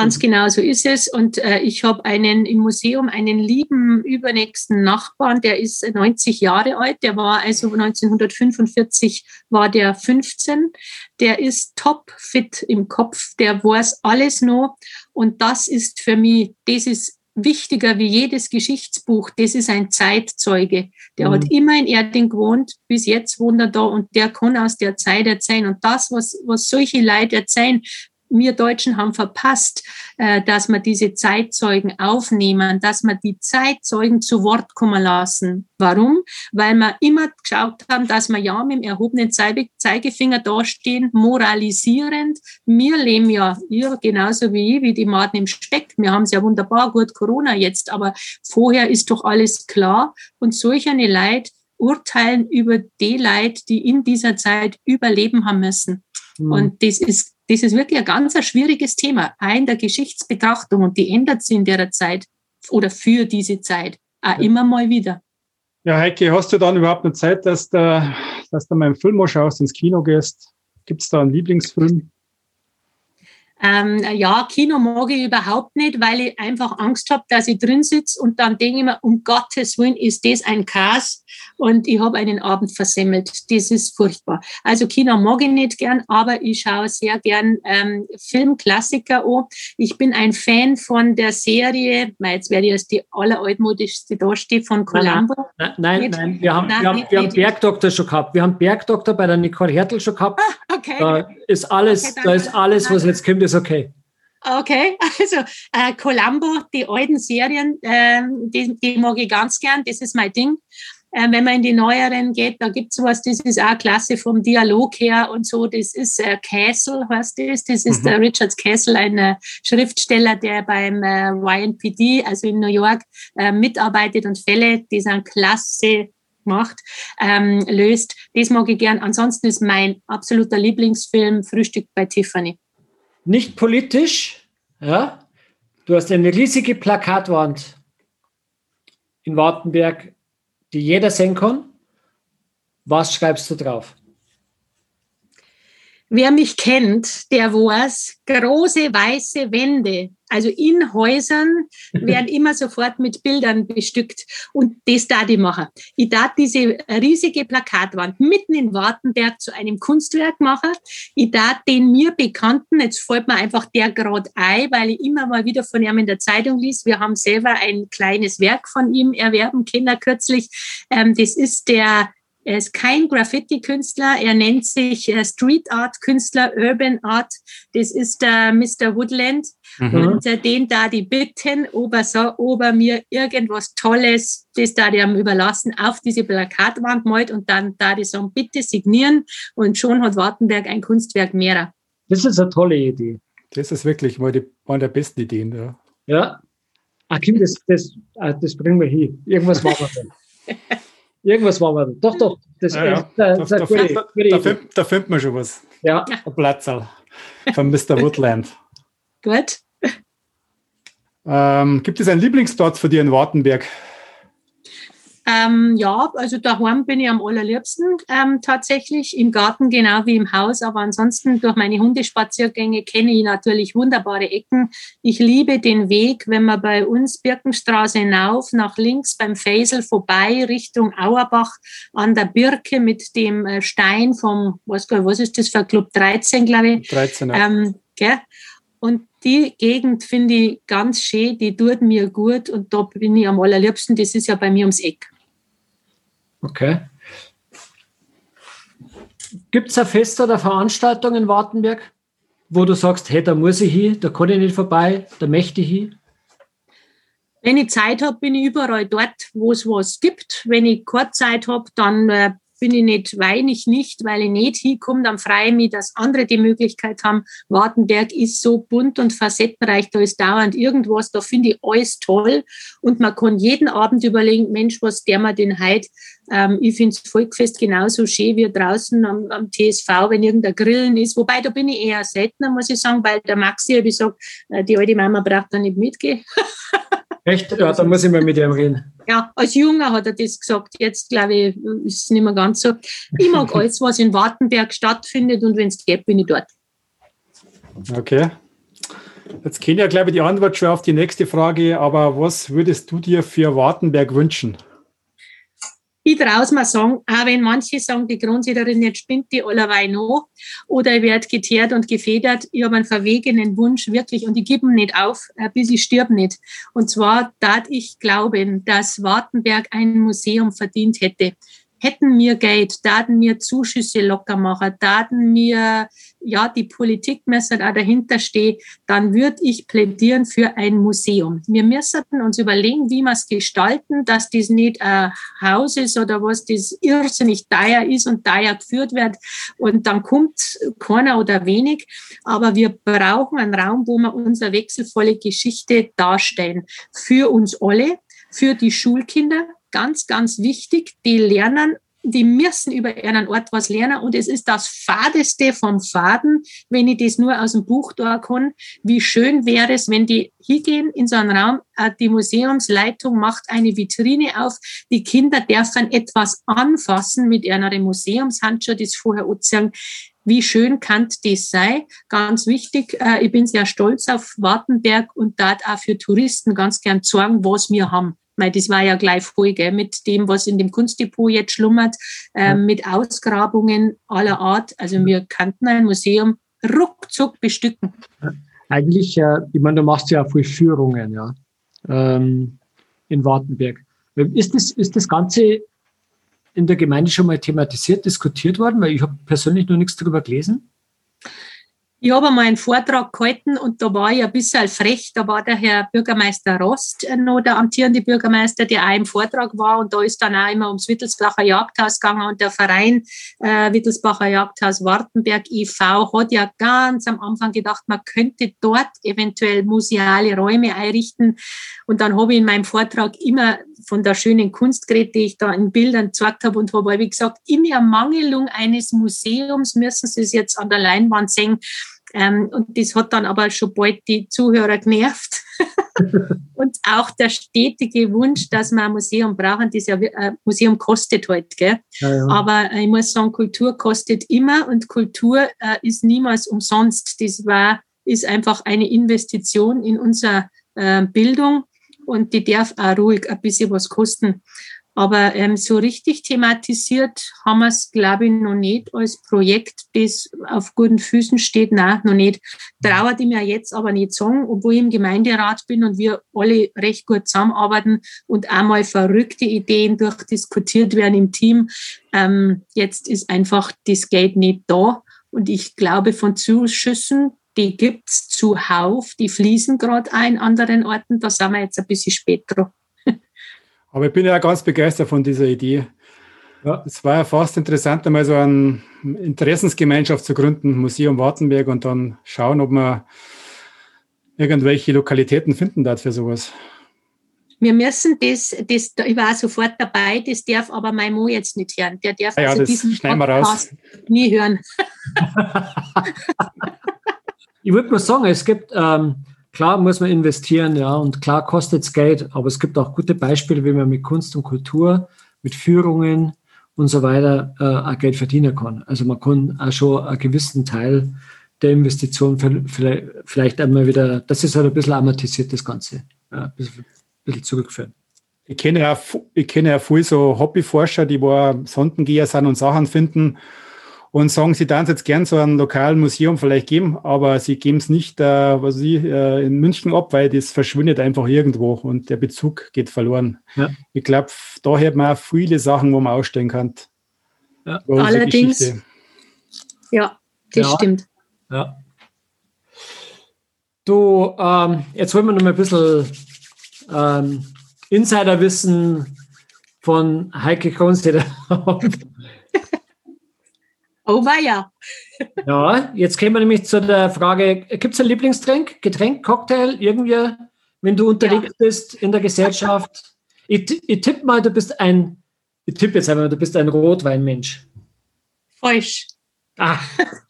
Ganz genau so ist es. Und äh, ich habe einen im Museum einen lieben übernächsten Nachbarn, der ist 90 Jahre alt. Der war also 1945 war der 15. Der ist top fit im Kopf. Der weiß alles noch. Und das ist für mich, das ist wichtiger wie jedes Geschichtsbuch. Das ist ein Zeitzeuge. Der mhm. hat immer in Erding gewohnt, bis jetzt wohnt er da und der kann aus der Zeit erzählen. Und das, was, was solche Leute erzählen, wir Deutschen haben verpasst, äh, dass wir diese Zeitzeugen aufnehmen, dass wir die Zeitzeugen zu Wort kommen lassen. Warum? Weil wir immer geschaut haben, dass wir ja mit dem erhobenen Zeigefinger dastehen, moralisierend. Wir leben ja, ihr genauso wie ich, wie die Maden im Speck. Wir haben es ja wunderbar, gut Corona jetzt, aber vorher ist doch alles klar. Und solch eine Leid urteilen über die Leid, die in dieser Zeit überleben haben müssen. Mhm. Und das ist das ist wirklich ein ganz ein schwieriges Thema, auch in der Geschichtsbetrachtung und die ändert sich in der Zeit oder für diese Zeit auch immer mal wieder. Ja, Heike, hast du dann überhaupt eine Zeit, dass du, dass du mal einen Film schaust, ins Kino gehst? Gibt es da einen Lieblingsfilm? Ähm, ja, Kino mag ich überhaupt nicht, weil ich einfach Angst habe, dass ich drin sitze und dann denke ich mir, um Gottes Willen ist das ein Chaos und ich habe einen Abend versemmelt. Das ist furchtbar. Also Kino mag ich nicht gern, aber ich schaue sehr gern ähm, Filmklassiker an. Ich bin ein Fan von der Serie, jetzt werde ich als die alleraltmodischste dastehen, von Columbo. Nein, nein, nein, Wir haben, nein, wir haben, wir haben Bergdoktor schon gehabt. Wir haben Bergdoktor bei der Nicole Hertel schon gehabt. Ah, okay. Da ist alles, okay, da ist alles, was jetzt kommt, ist okay. Okay, [laughs] also äh, Columbo, die alten Serien, äh, die, die mag ich ganz gern, das ist mein Ding. Äh, wenn man in die neueren geht, da gibt es was, das ist auch klasse vom Dialog her und so. Das ist äh, Castle, heißt das. Das ist mhm. der Richard Castle, ein äh, Schriftsteller, der beim äh, YNPD, also in New York, äh, mitarbeitet und Fälle, die sind klasse gemacht, ähm, löst. Das mag ich gern. Ansonsten ist mein absoluter Lieblingsfilm Frühstück bei Tiffany nicht politisch. Ja? Du hast eine riesige Plakatwand in Wartenberg, die jeder sehen kann. Was schreibst du drauf? Wer mich kennt, der weiß, große weiße Wände, also in Häusern, werden immer sofort mit Bildern bestückt. Und das da die machen. Ich darf diese riesige Plakatwand mitten in Wartenberg zu einem Kunstwerk machen. Ich darf den mir Bekannten, jetzt fällt mir einfach der gerade ein, weil ich immer mal wieder von ihm in der Zeitung liest. Wir haben selber ein kleines Werk von ihm erwerben Kinder kürzlich. Ähm, das ist der er ist kein Graffiti-Künstler, er nennt sich äh, Street Art-Künstler, Urban Art. Das ist der Mr. Woodland. Mhm. Und äh, den da die bitten, ob er, so, ob er mir irgendwas Tolles, das da die haben überlassen, auf diese Plakatwand malt und dann da die sagen, bitte signieren. Und schon hat Wartenberg ein Kunstwerk mehr. Das ist eine tolle Idee. Das ist wirklich mal die, eine der besten Ideen. Ja. Ja. Ach, Kim, das, das, ah, das bringen wir hin. Irgendwas machen wir. [laughs] Irgendwas war wir. Doch, doch. Das, ja, ja. Da, da, da, gute, da, gute da, find, da findet man schon was. Ja. Ein Platzerl von Mr. Woodland. [laughs] Gut. Ähm, gibt es einen Lieblingsplatz für dich in Wartenberg? Ähm, ja, also daheim bin ich am allerliebsten ähm, tatsächlich, im Garten genau wie im Haus, aber ansonsten durch meine Hundespaziergänge kenne ich natürlich wunderbare Ecken. Ich liebe den Weg, wenn man bei uns Birkenstraße hinauf, nach links beim Faisal vorbei, Richtung Auerbach an der Birke mit dem äh, Stein vom, was, was ist das für Club 13, glaube ich. 13, ja. Ähm? Und die Gegend finde ich ganz schön, die tut mir gut und da bin ich am allerliebsten. Das ist ja bei mir ums Eck. Okay. Gibt es ein Fest oder Veranstaltung in Wartenberg, wo du sagst, hey, da muss ich hin, da kann ich nicht vorbei, da möchte ich hin? Wenn ich Zeit habe, bin ich überall dort, wo es was gibt. Wenn ich keine Zeit habe, dann äh, bin ich nicht, weine ich nicht, weil ich nicht hinkomme, dann freue ich mich, dass andere die Möglichkeit haben. Wartenberg ist so bunt und facettenreich, da ist dauernd irgendwas, da finde ich alles toll und man kann jeden Abend überlegen, Mensch, was der mir denn heute ähm, ich finde das Volkfest genauso schön wie draußen am, am, TSV, wenn irgendein Grillen ist. Wobei, da bin ich eher seltener, muss ich sagen, weil der Maxi, ich gesagt, äh, die alte Mama braucht da nicht mitgehen. [laughs] Echt? Ja, da muss ich mal mit ihm reden. Ja, als Junger hat er das gesagt. Jetzt, glaube ich, ist es nicht mehr ganz so. Ich mag [laughs] alles, was in Wartenberg stattfindet und wenn es geht, bin ich dort. Okay. Jetzt kenne ich ja, glaube ich, die Antwort schon auf die nächste Frage, aber was würdest du dir für Wartenberg wünschen? Ich traue mal sagen, auch wenn manche sagen, die Kronsiederin jetzt spinnt die allerweil noch oder ich werde geteert und gefedert, ich habe einen verwegenen Wunsch wirklich und ich gebe ihn nicht auf, äh, bis ich stirb nicht. Und zwar, da ich glauben, dass Wartenberg ein Museum verdient hätte hätten wir Geld, daten wir Zuschüsse locker machen, daten wir, ja, die Politik müsste da dahinter stehen, dann würde ich plädieren für ein Museum. Wir müssten uns überlegen, wie wir es gestalten, dass das nicht ein Haus ist oder was, das irrsinnig teuer ist und teuer geführt wird und dann kommt keiner oder wenig. Aber wir brauchen einen Raum, wo wir unsere wechselvolle Geschichte darstellen. Für uns alle, für die Schulkinder, ganz, ganz wichtig. Die lernen, die müssen über einen Ort was lernen und es ist das Fadeste vom Faden, wenn ich das nur aus dem Buch da kann. Wie schön wäre es, wenn die hingehen in so einen Raum, äh, die Museumsleitung macht eine Vitrine auf, die Kinder dürfen etwas anfassen mit einer Museumshandschuhe, das vorher anziehen. Wie schön kann das sein? Ganz wichtig, äh, ich bin sehr stolz auf Wartenberg und dort auch für Touristen ganz gern sagen, was wir haben weil das war ja gleich voll, gell, mit dem, was in dem Kunstdepot jetzt schlummert, äh, mit Ausgrabungen aller Art. Also wir kannten ein Museum ruckzuck bestücken. Eigentlich, äh, ich meine, du machst ja viel Führungen, ja, ähm, in Wartenberg. Ist das, ist das Ganze in der Gemeinde schon mal thematisiert, diskutiert worden? Weil ich habe persönlich noch nichts darüber gelesen. Ich habe einmal einen Vortrag gehalten und da war ich ein bisschen frech. Da war der Herr Bürgermeister Rost noch der amtierende Bürgermeister, der auch im Vortrag war. Und da ist dann auch immer ums Wittelsbacher Jagdhaus gegangen. Und der Verein äh, Wittelsbacher Jagdhaus Wartenberg e.V. hat ja ganz am Anfang gedacht, man könnte dort eventuell museale Räume einrichten. Und dann habe ich in meinem Vortrag immer von der schönen Kunst geredet, die ich da in Bildern gezeigt habe und habe, wie gesagt, in Ermangelung eines Museums müssen Sie es jetzt an der Leinwand sehen ähm, und das hat dann aber schon bald die Zuhörer genervt. [laughs] und auch der stetige Wunsch, dass wir ein Museum brauchen. Das ja, ein Museum kostet halt, gell? Ja, ja. Aber ich muss sagen, Kultur kostet immer und Kultur äh, ist niemals umsonst. Das war, ist einfach eine Investition in unsere äh, Bildung und die darf auch ruhig ein bisschen was kosten. Aber ähm, so richtig thematisiert haben wir es, glaube ich, noch nicht als Projekt, das auf guten Füßen steht. Nein, noch nicht. Trauert ich mir jetzt aber nicht sagen, obwohl ich im Gemeinderat bin und wir alle recht gut zusammenarbeiten und einmal verrückte Ideen durchdiskutiert werden im Team. Ähm, jetzt ist einfach das Geld nicht da. Und ich glaube, von Zuschüssen, die gibt's zuhauf, die fließen gerade ein anderen Orten. Da sind wir jetzt ein bisschen spät dran. Aber ich bin ja ganz begeistert von dieser Idee. Ja. Es war ja fast interessant, einmal so eine Interessensgemeinschaft zu gründen, Museum Wartenberg, und dann schauen, ob man irgendwelche Lokalitäten finden darf für sowas. Wir müssen das, das, ich war sofort dabei, das darf aber mein Mo jetzt nicht hören. Der darf ah ja, also diesen Podcast nie hören. [laughs] [laughs] ich würde mal sagen, es gibt ähm, Klar muss man investieren, ja, und klar kostet es Geld, aber es gibt auch gute Beispiele, wie man mit Kunst und Kultur, mit Führungen und so weiter äh, Geld verdienen kann. Also man kann auch schon einen gewissen Teil der Investition vielleicht, vielleicht einmal wieder, das ist halt ein bisschen amortisiert, das Ganze, ja, ein bisschen, ein bisschen zurückführen. Ich kenne ja, ich kenne ja viele so Hobbyforscher, die wo Sondengeher sind und Sachen finden und sagen, sie dann jetzt gern so ein lokalen Museum vielleicht geben, aber sie geben es nicht, äh, was ich, äh, in München ab, weil das verschwindet einfach irgendwo und der Bezug geht verloren. Ja. Ich glaube, da hat man auch viele Sachen, wo man ausstellen kann. Ja. Allerdings, ja, das ja. stimmt. Ja. Du, ähm, jetzt wollen wir noch mal ein bisschen ähm, Insiderwissen von Heike Kronstedt [laughs] Oh, war ja. Ja, jetzt kommen wir nämlich zu der Frage: Gibt es ein Lieblingstrink, Getränk, Cocktail, irgendwie, wenn du unterwegs ja. bist in der Gesellschaft? Ich, ich tippe mal, du bist ein, ich tippe jetzt einmal, du bist ein Rotweinmensch. Falsch. Ah.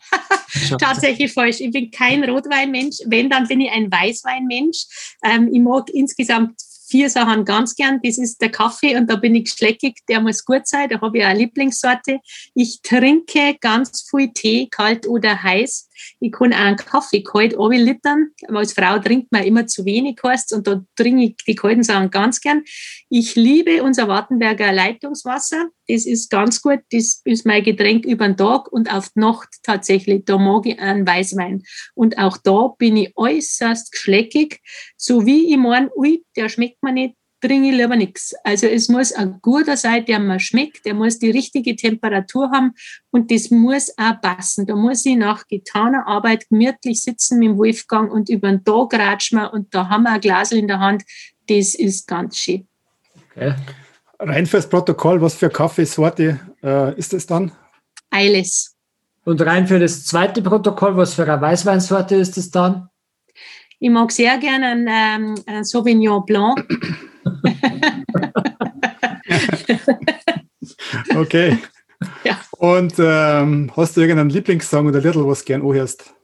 [laughs] Tatsächlich falsch. Ich bin kein Rotweinmensch. Wenn, dann bin ich ein Weißweinmensch. Ähm, ich mag insgesamt vier Sachen ganz gern. Das ist der Kaffee und da bin ich schleckig, der muss gut sein. Da habe ich eine Lieblingssorte. Ich trinke ganz viel Tee, kalt oder heiß. Ich kann auch einen Kaffee kalt litern. Als Frau trinkt man immer zu wenig heißt und da trinke ich die kalten Sachen ganz gern. Ich liebe unser Wartenberger Leitungswasser. Das ist ganz gut. Das ist mein Getränk über den Tag und auf die Nacht tatsächlich. Da mag ich einen Weißwein. Und auch da bin ich äußerst geschleckig. So wie ich meine, ui, der schmeckt mir nicht, trinke ich lieber nichts. Also es muss ein guter sein, der mir schmeckt, der muss die richtige Temperatur haben und das muss auch passen. Da muss ich nach getaner Arbeit gemütlich sitzen mit dem Wolfgang und über den Tag ratschen und da haben wir ein Glas in der Hand. Das ist ganz schön. Okay. Rein fürs Protokoll, was für Kaffeesorte äh, ist das dann? Eiles. Und rein für das zweite Protokoll, was für eine Weißweinsorte ist das dann? Ich mag sehr gerne einen, ähm, einen Sauvignon Blanc. [laughs] okay. Ja. Und ähm, hast du irgendeinen Lieblingssong oder Little, was du gern anhörst?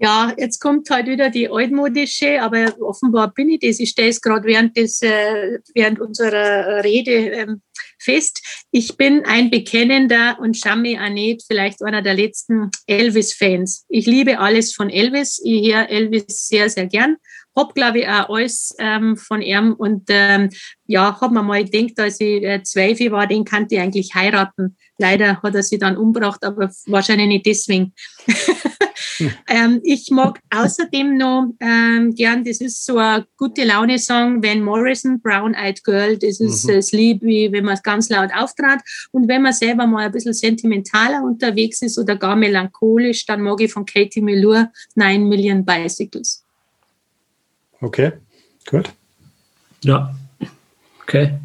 Ja, jetzt kommt halt wieder die altmodische, aber offenbar bin ich das. Ich stelle es gerade während, äh, während unserer Rede ähm, fest. Ich bin ein bekennender und Shami Anet, vielleicht einer der letzten Elvis-Fans. Ich liebe alles von Elvis. Ich höre Elvis sehr, sehr gern habe, glaube ich, auch alles ähm, von ihm. Und ähm, ja, habe mir mal gedacht, als ich äh, zwölf war, den kannte ich eigentlich heiraten. Leider hat er sich dann umgebracht, aber wahrscheinlich nicht deswegen. hm. [laughs] ähm, ich mag außerdem noch ähm, gern, das ist so ein gute Laune-Song, Van Morrison, Brown Eyed Girl. Das ist mhm. das Lied, wie wenn man es ganz laut auftrat. Und wenn man selber mal ein bisschen sentimentaler unterwegs ist oder gar melancholisch, dann mag ich von Katie Melua Nine Million Bicycles. Okay, gut. Ja, okay.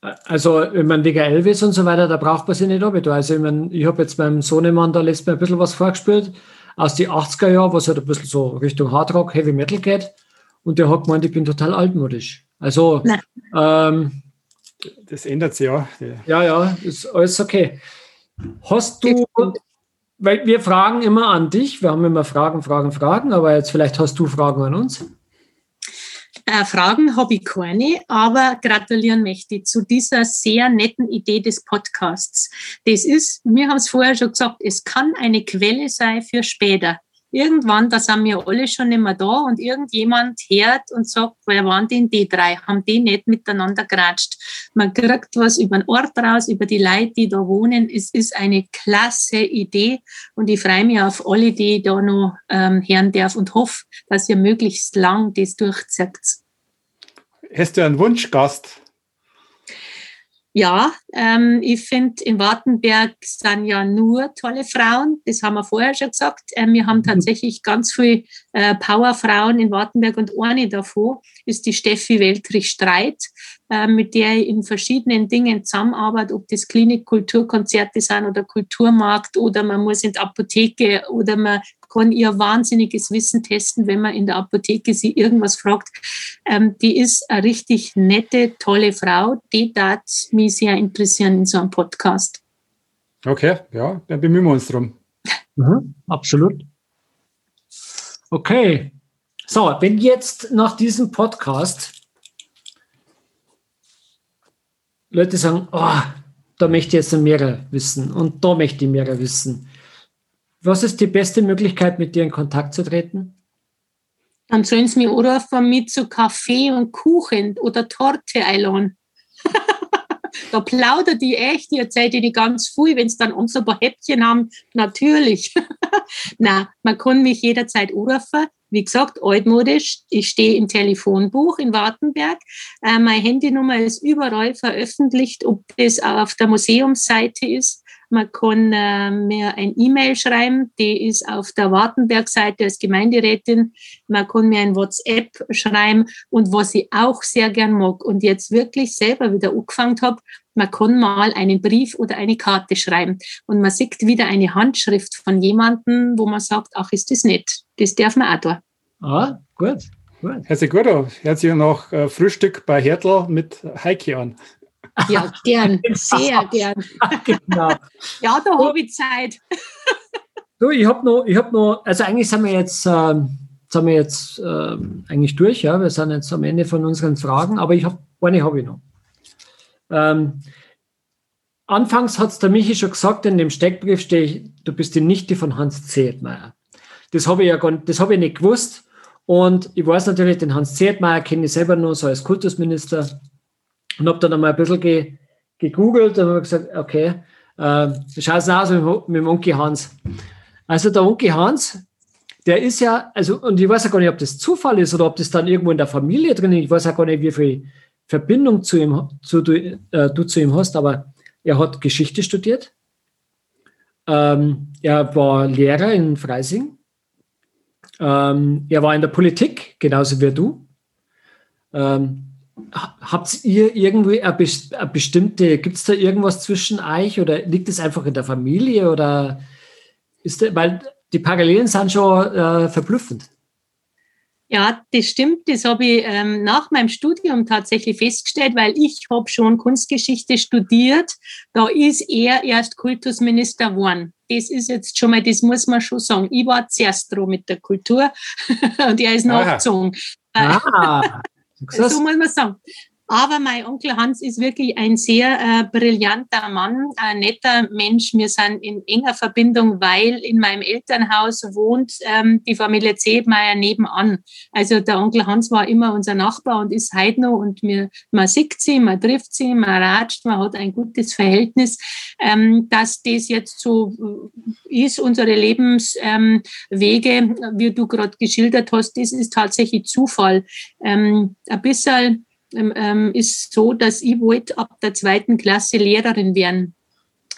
Also, wenn man wegen Elvis und so weiter, da braucht man sich nicht runter. Also, ich, mein, ich habe jetzt beim Sohnemann da letztes Mal ein bisschen was vorgespielt aus den 80er Jahren, was halt ein bisschen so Richtung Hardrock, Heavy Metal geht. Und der hat gemeint, ich bin total altmodisch. Also, ähm, das ändert sich ja. Ja, ja, ist alles okay. Hast du, weil wir fragen immer an dich, wir haben immer Fragen, Fragen, Fragen, aber jetzt vielleicht hast du Fragen an uns. Äh, Fragen habe ich keine, aber gratulieren möchte ich zu dieser sehr netten Idee des Podcasts. Das ist, wir haben es vorher schon gesagt, es kann eine Quelle sein für später irgendwann, da sind wir alle schon nicht mehr da und irgendjemand hört und sagt, wer waren denn die drei? Haben die nicht miteinander geratscht? Man kriegt was über den Ort raus, über die Leute, die da wohnen. Es ist eine klasse Idee und ich freue mich auf alle, die da noch ähm, hören darf und hoffe, dass ihr möglichst lang das durchzieht. Hast du einen Wunschgast? Ja, ähm, ich finde, in Wartenberg sind ja nur tolle Frauen. Das haben wir vorher schon gesagt. Ähm, wir haben mhm. tatsächlich ganz viele äh, Powerfrauen in Wartenberg und eine davon ist die Steffi Weltrich-Streit, mit der ich in verschiedenen Dingen zusammenarbeite, ob das Klinik-Kulturkonzerte sind oder Kulturmarkt oder man muss in die Apotheke oder man kann ihr wahnsinniges Wissen testen, wenn man in der Apotheke sie irgendwas fragt. Ähm, die ist eine richtig nette, tolle Frau. Die darf mich sehr interessieren in so einem Podcast. Okay, ja, dann bemühen wir uns drum. Mhm, absolut. Okay. So, wenn jetzt nach diesem Podcast Leute sagen, oh, da möchte ich jetzt mehr wissen und da möchte ich mehr wissen. Was ist die beste Möglichkeit, mit dir in Kontakt zu treten? Dann sollen sie mich anrufen mit zu Kaffee und Kuchen oder Torte einladen. [laughs] da plaudert die echt, die erzählt die ganz viel, wenn sie dann uns ein paar Häppchen haben, natürlich. [laughs] Na, man kann mich jederzeit anrufen. Wie gesagt, altmodisch. Ich stehe im Telefonbuch in Wartenberg. Äh, meine Handynummer ist überall veröffentlicht, ob das auf der Museumsseite ist man kann äh, mir ein E-Mail schreiben, die ist auf der Wartenberg-Seite als Gemeinderätin. Man kann mir ein WhatsApp schreiben und was ich auch sehr gern mag und jetzt wirklich selber wieder angefangen habe, man kann mal einen Brief oder eine Karte schreiben und man sieht wieder eine Handschrift von jemandem, wo man sagt, ach, ist das nett. Das darf man auch da. Ah, gut. Gut. Hört sich gut sich noch äh, Frühstück bei Hertel mit Heike an. Ja, gern, [laughs] sehr gern. [laughs] genau. Ja, da habe ich Zeit. du, ich habe noch, ich habe noch, also eigentlich sind wir jetzt, ähm, sind wir jetzt ähm, eigentlich durch, ja. Wir sind jetzt am Ende von unseren Fragen, aber ich habe, eine habe ich noch. Ähm, anfangs hat es der Michi schon gesagt, in dem Steckbrief stehe du bist die Nichte von Hans Zedmeier. Das habe ich ja gar, das habe ich nicht gewusst. Und ich weiß natürlich, den Hans Zedmeier kenne ich selber nur so als Kultusminister und habe dann einmal ein bisschen ge, gegoogelt und habe gesagt, okay, äh, schaut es aus mit, mit dem Onkel Hans. Also der Onkel Hans, der ist ja, also, und ich weiß ja gar nicht, ob das Zufall ist oder ob das dann irgendwo in der Familie drin ist. Ich weiß ja gar nicht, wie viel Verbindung zu ihm, zu, du, äh, du zu ihm hast, aber er hat Geschichte studiert. Ähm, er war Lehrer in Freising. Ähm, er war in der Politik, genauso wie du. Ähm, Habt ihr irgendwie eine, bestimmte, gibt es da irgendwas zwischen euch oder liegt es einfach in der Familie oder ist der, weil die Parallelen sind schon äh, verblüffend. Ja, das stimmt. Das habe ich ähm, nach meinem Studium tatsächlich festgestellt, weil ich habe schon Kunstgeschichte studiert. Da ist er erst Kultusminister geworden. Das ist jetzt schon mal, das muss man schon sagen. Ich war zuerst dran mit der Kultur [laughs] und er ist nachgezogen. Ah. [laughs] So muss man sagen. Aber mein Onkel Hans ist wirklich ein sehr äh, brillanter Mann, ein netter Mensch. Wir sind in enger Verbindung, weil in meinem Elternhaus wohnt ähm, die Familie Zebmeier nebenan. Also der Onkel Hans war immer unser Nachbar und ist heute noch und wir, man sieht sie, man trifft sie, man ratscht, man hat ein gutes Verhältnis. Ähm, dass das jetzt so ist, unsere Lebenswege, ähm, wie du gerade geschildert hast, das ist tatsächlich Zufall. Ähm, ein bisschen ähm, ähm, ist so, dass ich wollte ab der zweiten Klasse Lehrerin werden.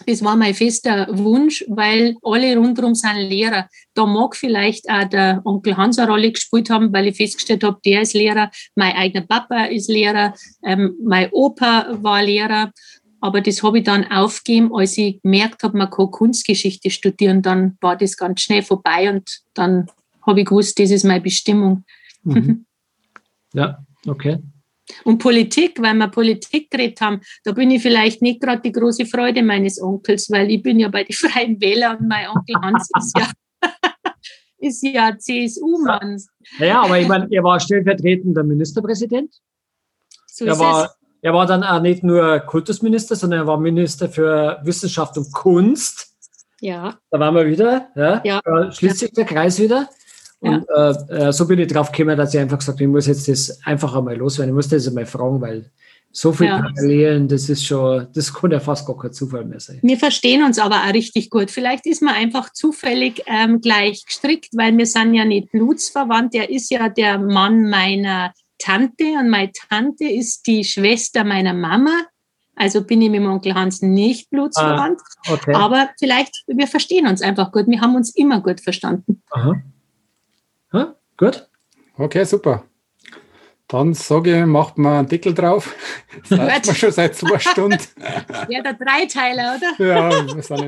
Das war mein fester Wunsch, weil alle rundherum sind Lehrer. Da mag vielleicht auch der Onkel Hans eine Rolle gespielt haben, weil ich festgestellt habe, der ist Lehrer, mein eigener Papa ist Lehrer, ähm, mein Opa war Lehrer. Aber das habe ich dann aufgegeben, als ich gemerkt habe, man kann Kunstgeschichte studieren. Dann war das ganz schnell vorbei und dann habe ich gewusst, das ist meine Bestimmung. Mhm. [laughs] Ja, okay. Und Politik, weil wir Politik geredet haben, da bin ich vielleicht nicht gerade die große Freude meines Onkels, weil ich bin ja bei den [laughs] Freien Wählern und mein Onkel Hans ist ja [laughs] ist ja CSU-Mann. Naja, aber ich meine, er war stellvertretender Ministerpräsident. So er, ist war, es. er war dann auch nicht nur Kultusminister, sondern er war Minister für Wissenschaft und Kunst. Ja, Da waren wir wieder. Ja, Ja. Da schließt sich der Kreis wieder. Und äh, äh, so bin ich drauf gekommen, dass ich einfach gesagt habe, ich muss jetzt das einfach einmal loswerden. Ich muss das einmal fragen, weil so viele Ja. Parallelen, das ist schon, das kann ja fast gar kein Zufall mehr sein. wir verstehen uns aber auch richtig gut. Vielleicht ist man einfach zufällig ähm, gleich gestrickt, weil wir sind ja nicht blutsverwandt. Er ist ja der Mann meiner Tante und meine Tante ist die Schwester meiner Mama. Also bin ich mit dem Onkel Hans nicht blutsverwandt. Okay. Aber vielleicht, wir verstehen uns einfach gut. Wir haben uns immer gut verstanden. Aha. Ja, gut. Okay, super. Dann sage ich, macht man einen Deckel drauf. Das heißt wir schon seit zwei Stunden. [laughs] Ja, der Dreiteiler, oder? Ja.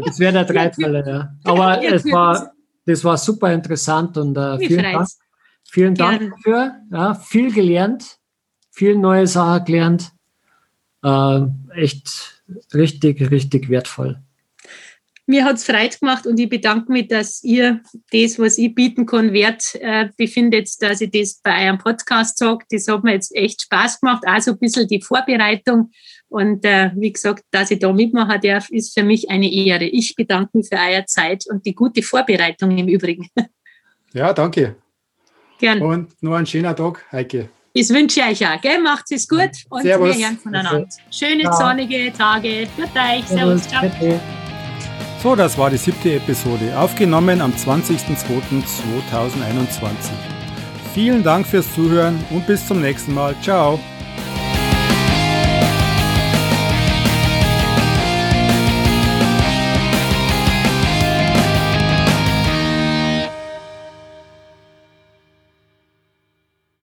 Das wäre der Dreiteile, ja. Aber es war, das war super interessant und Mich vielen Dank. Vielen Dank Gern. dafür. Ja, viel gelernt, viel neue Sachen gelernt. Äh, echt richtig, richtig wertvoll. Mir hat's Freude gemacht und ich bedanke mich, dass ihr das, was ich bieten kann, wert äh, befindet, dass ich das bei eurem Podcast sage. Das hat mir jetzt echt Spaß gemacht. Also ein bisschen die Vorbereitung. Und äh, wie gesagt, dass ich da mitmachen darf, ist für mich eine Ehre. Ich bedanke mich für eure Zeit und die gute Vorbereitung im Übrigen. [laughs] Ja, danke. Gern. Und noch einen schönen Tag, Heike. Das wünsche ich euch auch. Gell? Macht es gut und Servus. wir hören voneinander. Schöne Ja. sonnige Tage. Für euch. Servus. Ciao. So, das war die siebte Episode, aufgenommen am 20.02.2021. Vielen Dank fürs Zuhören und bis zum nächsten Mal. Ciao.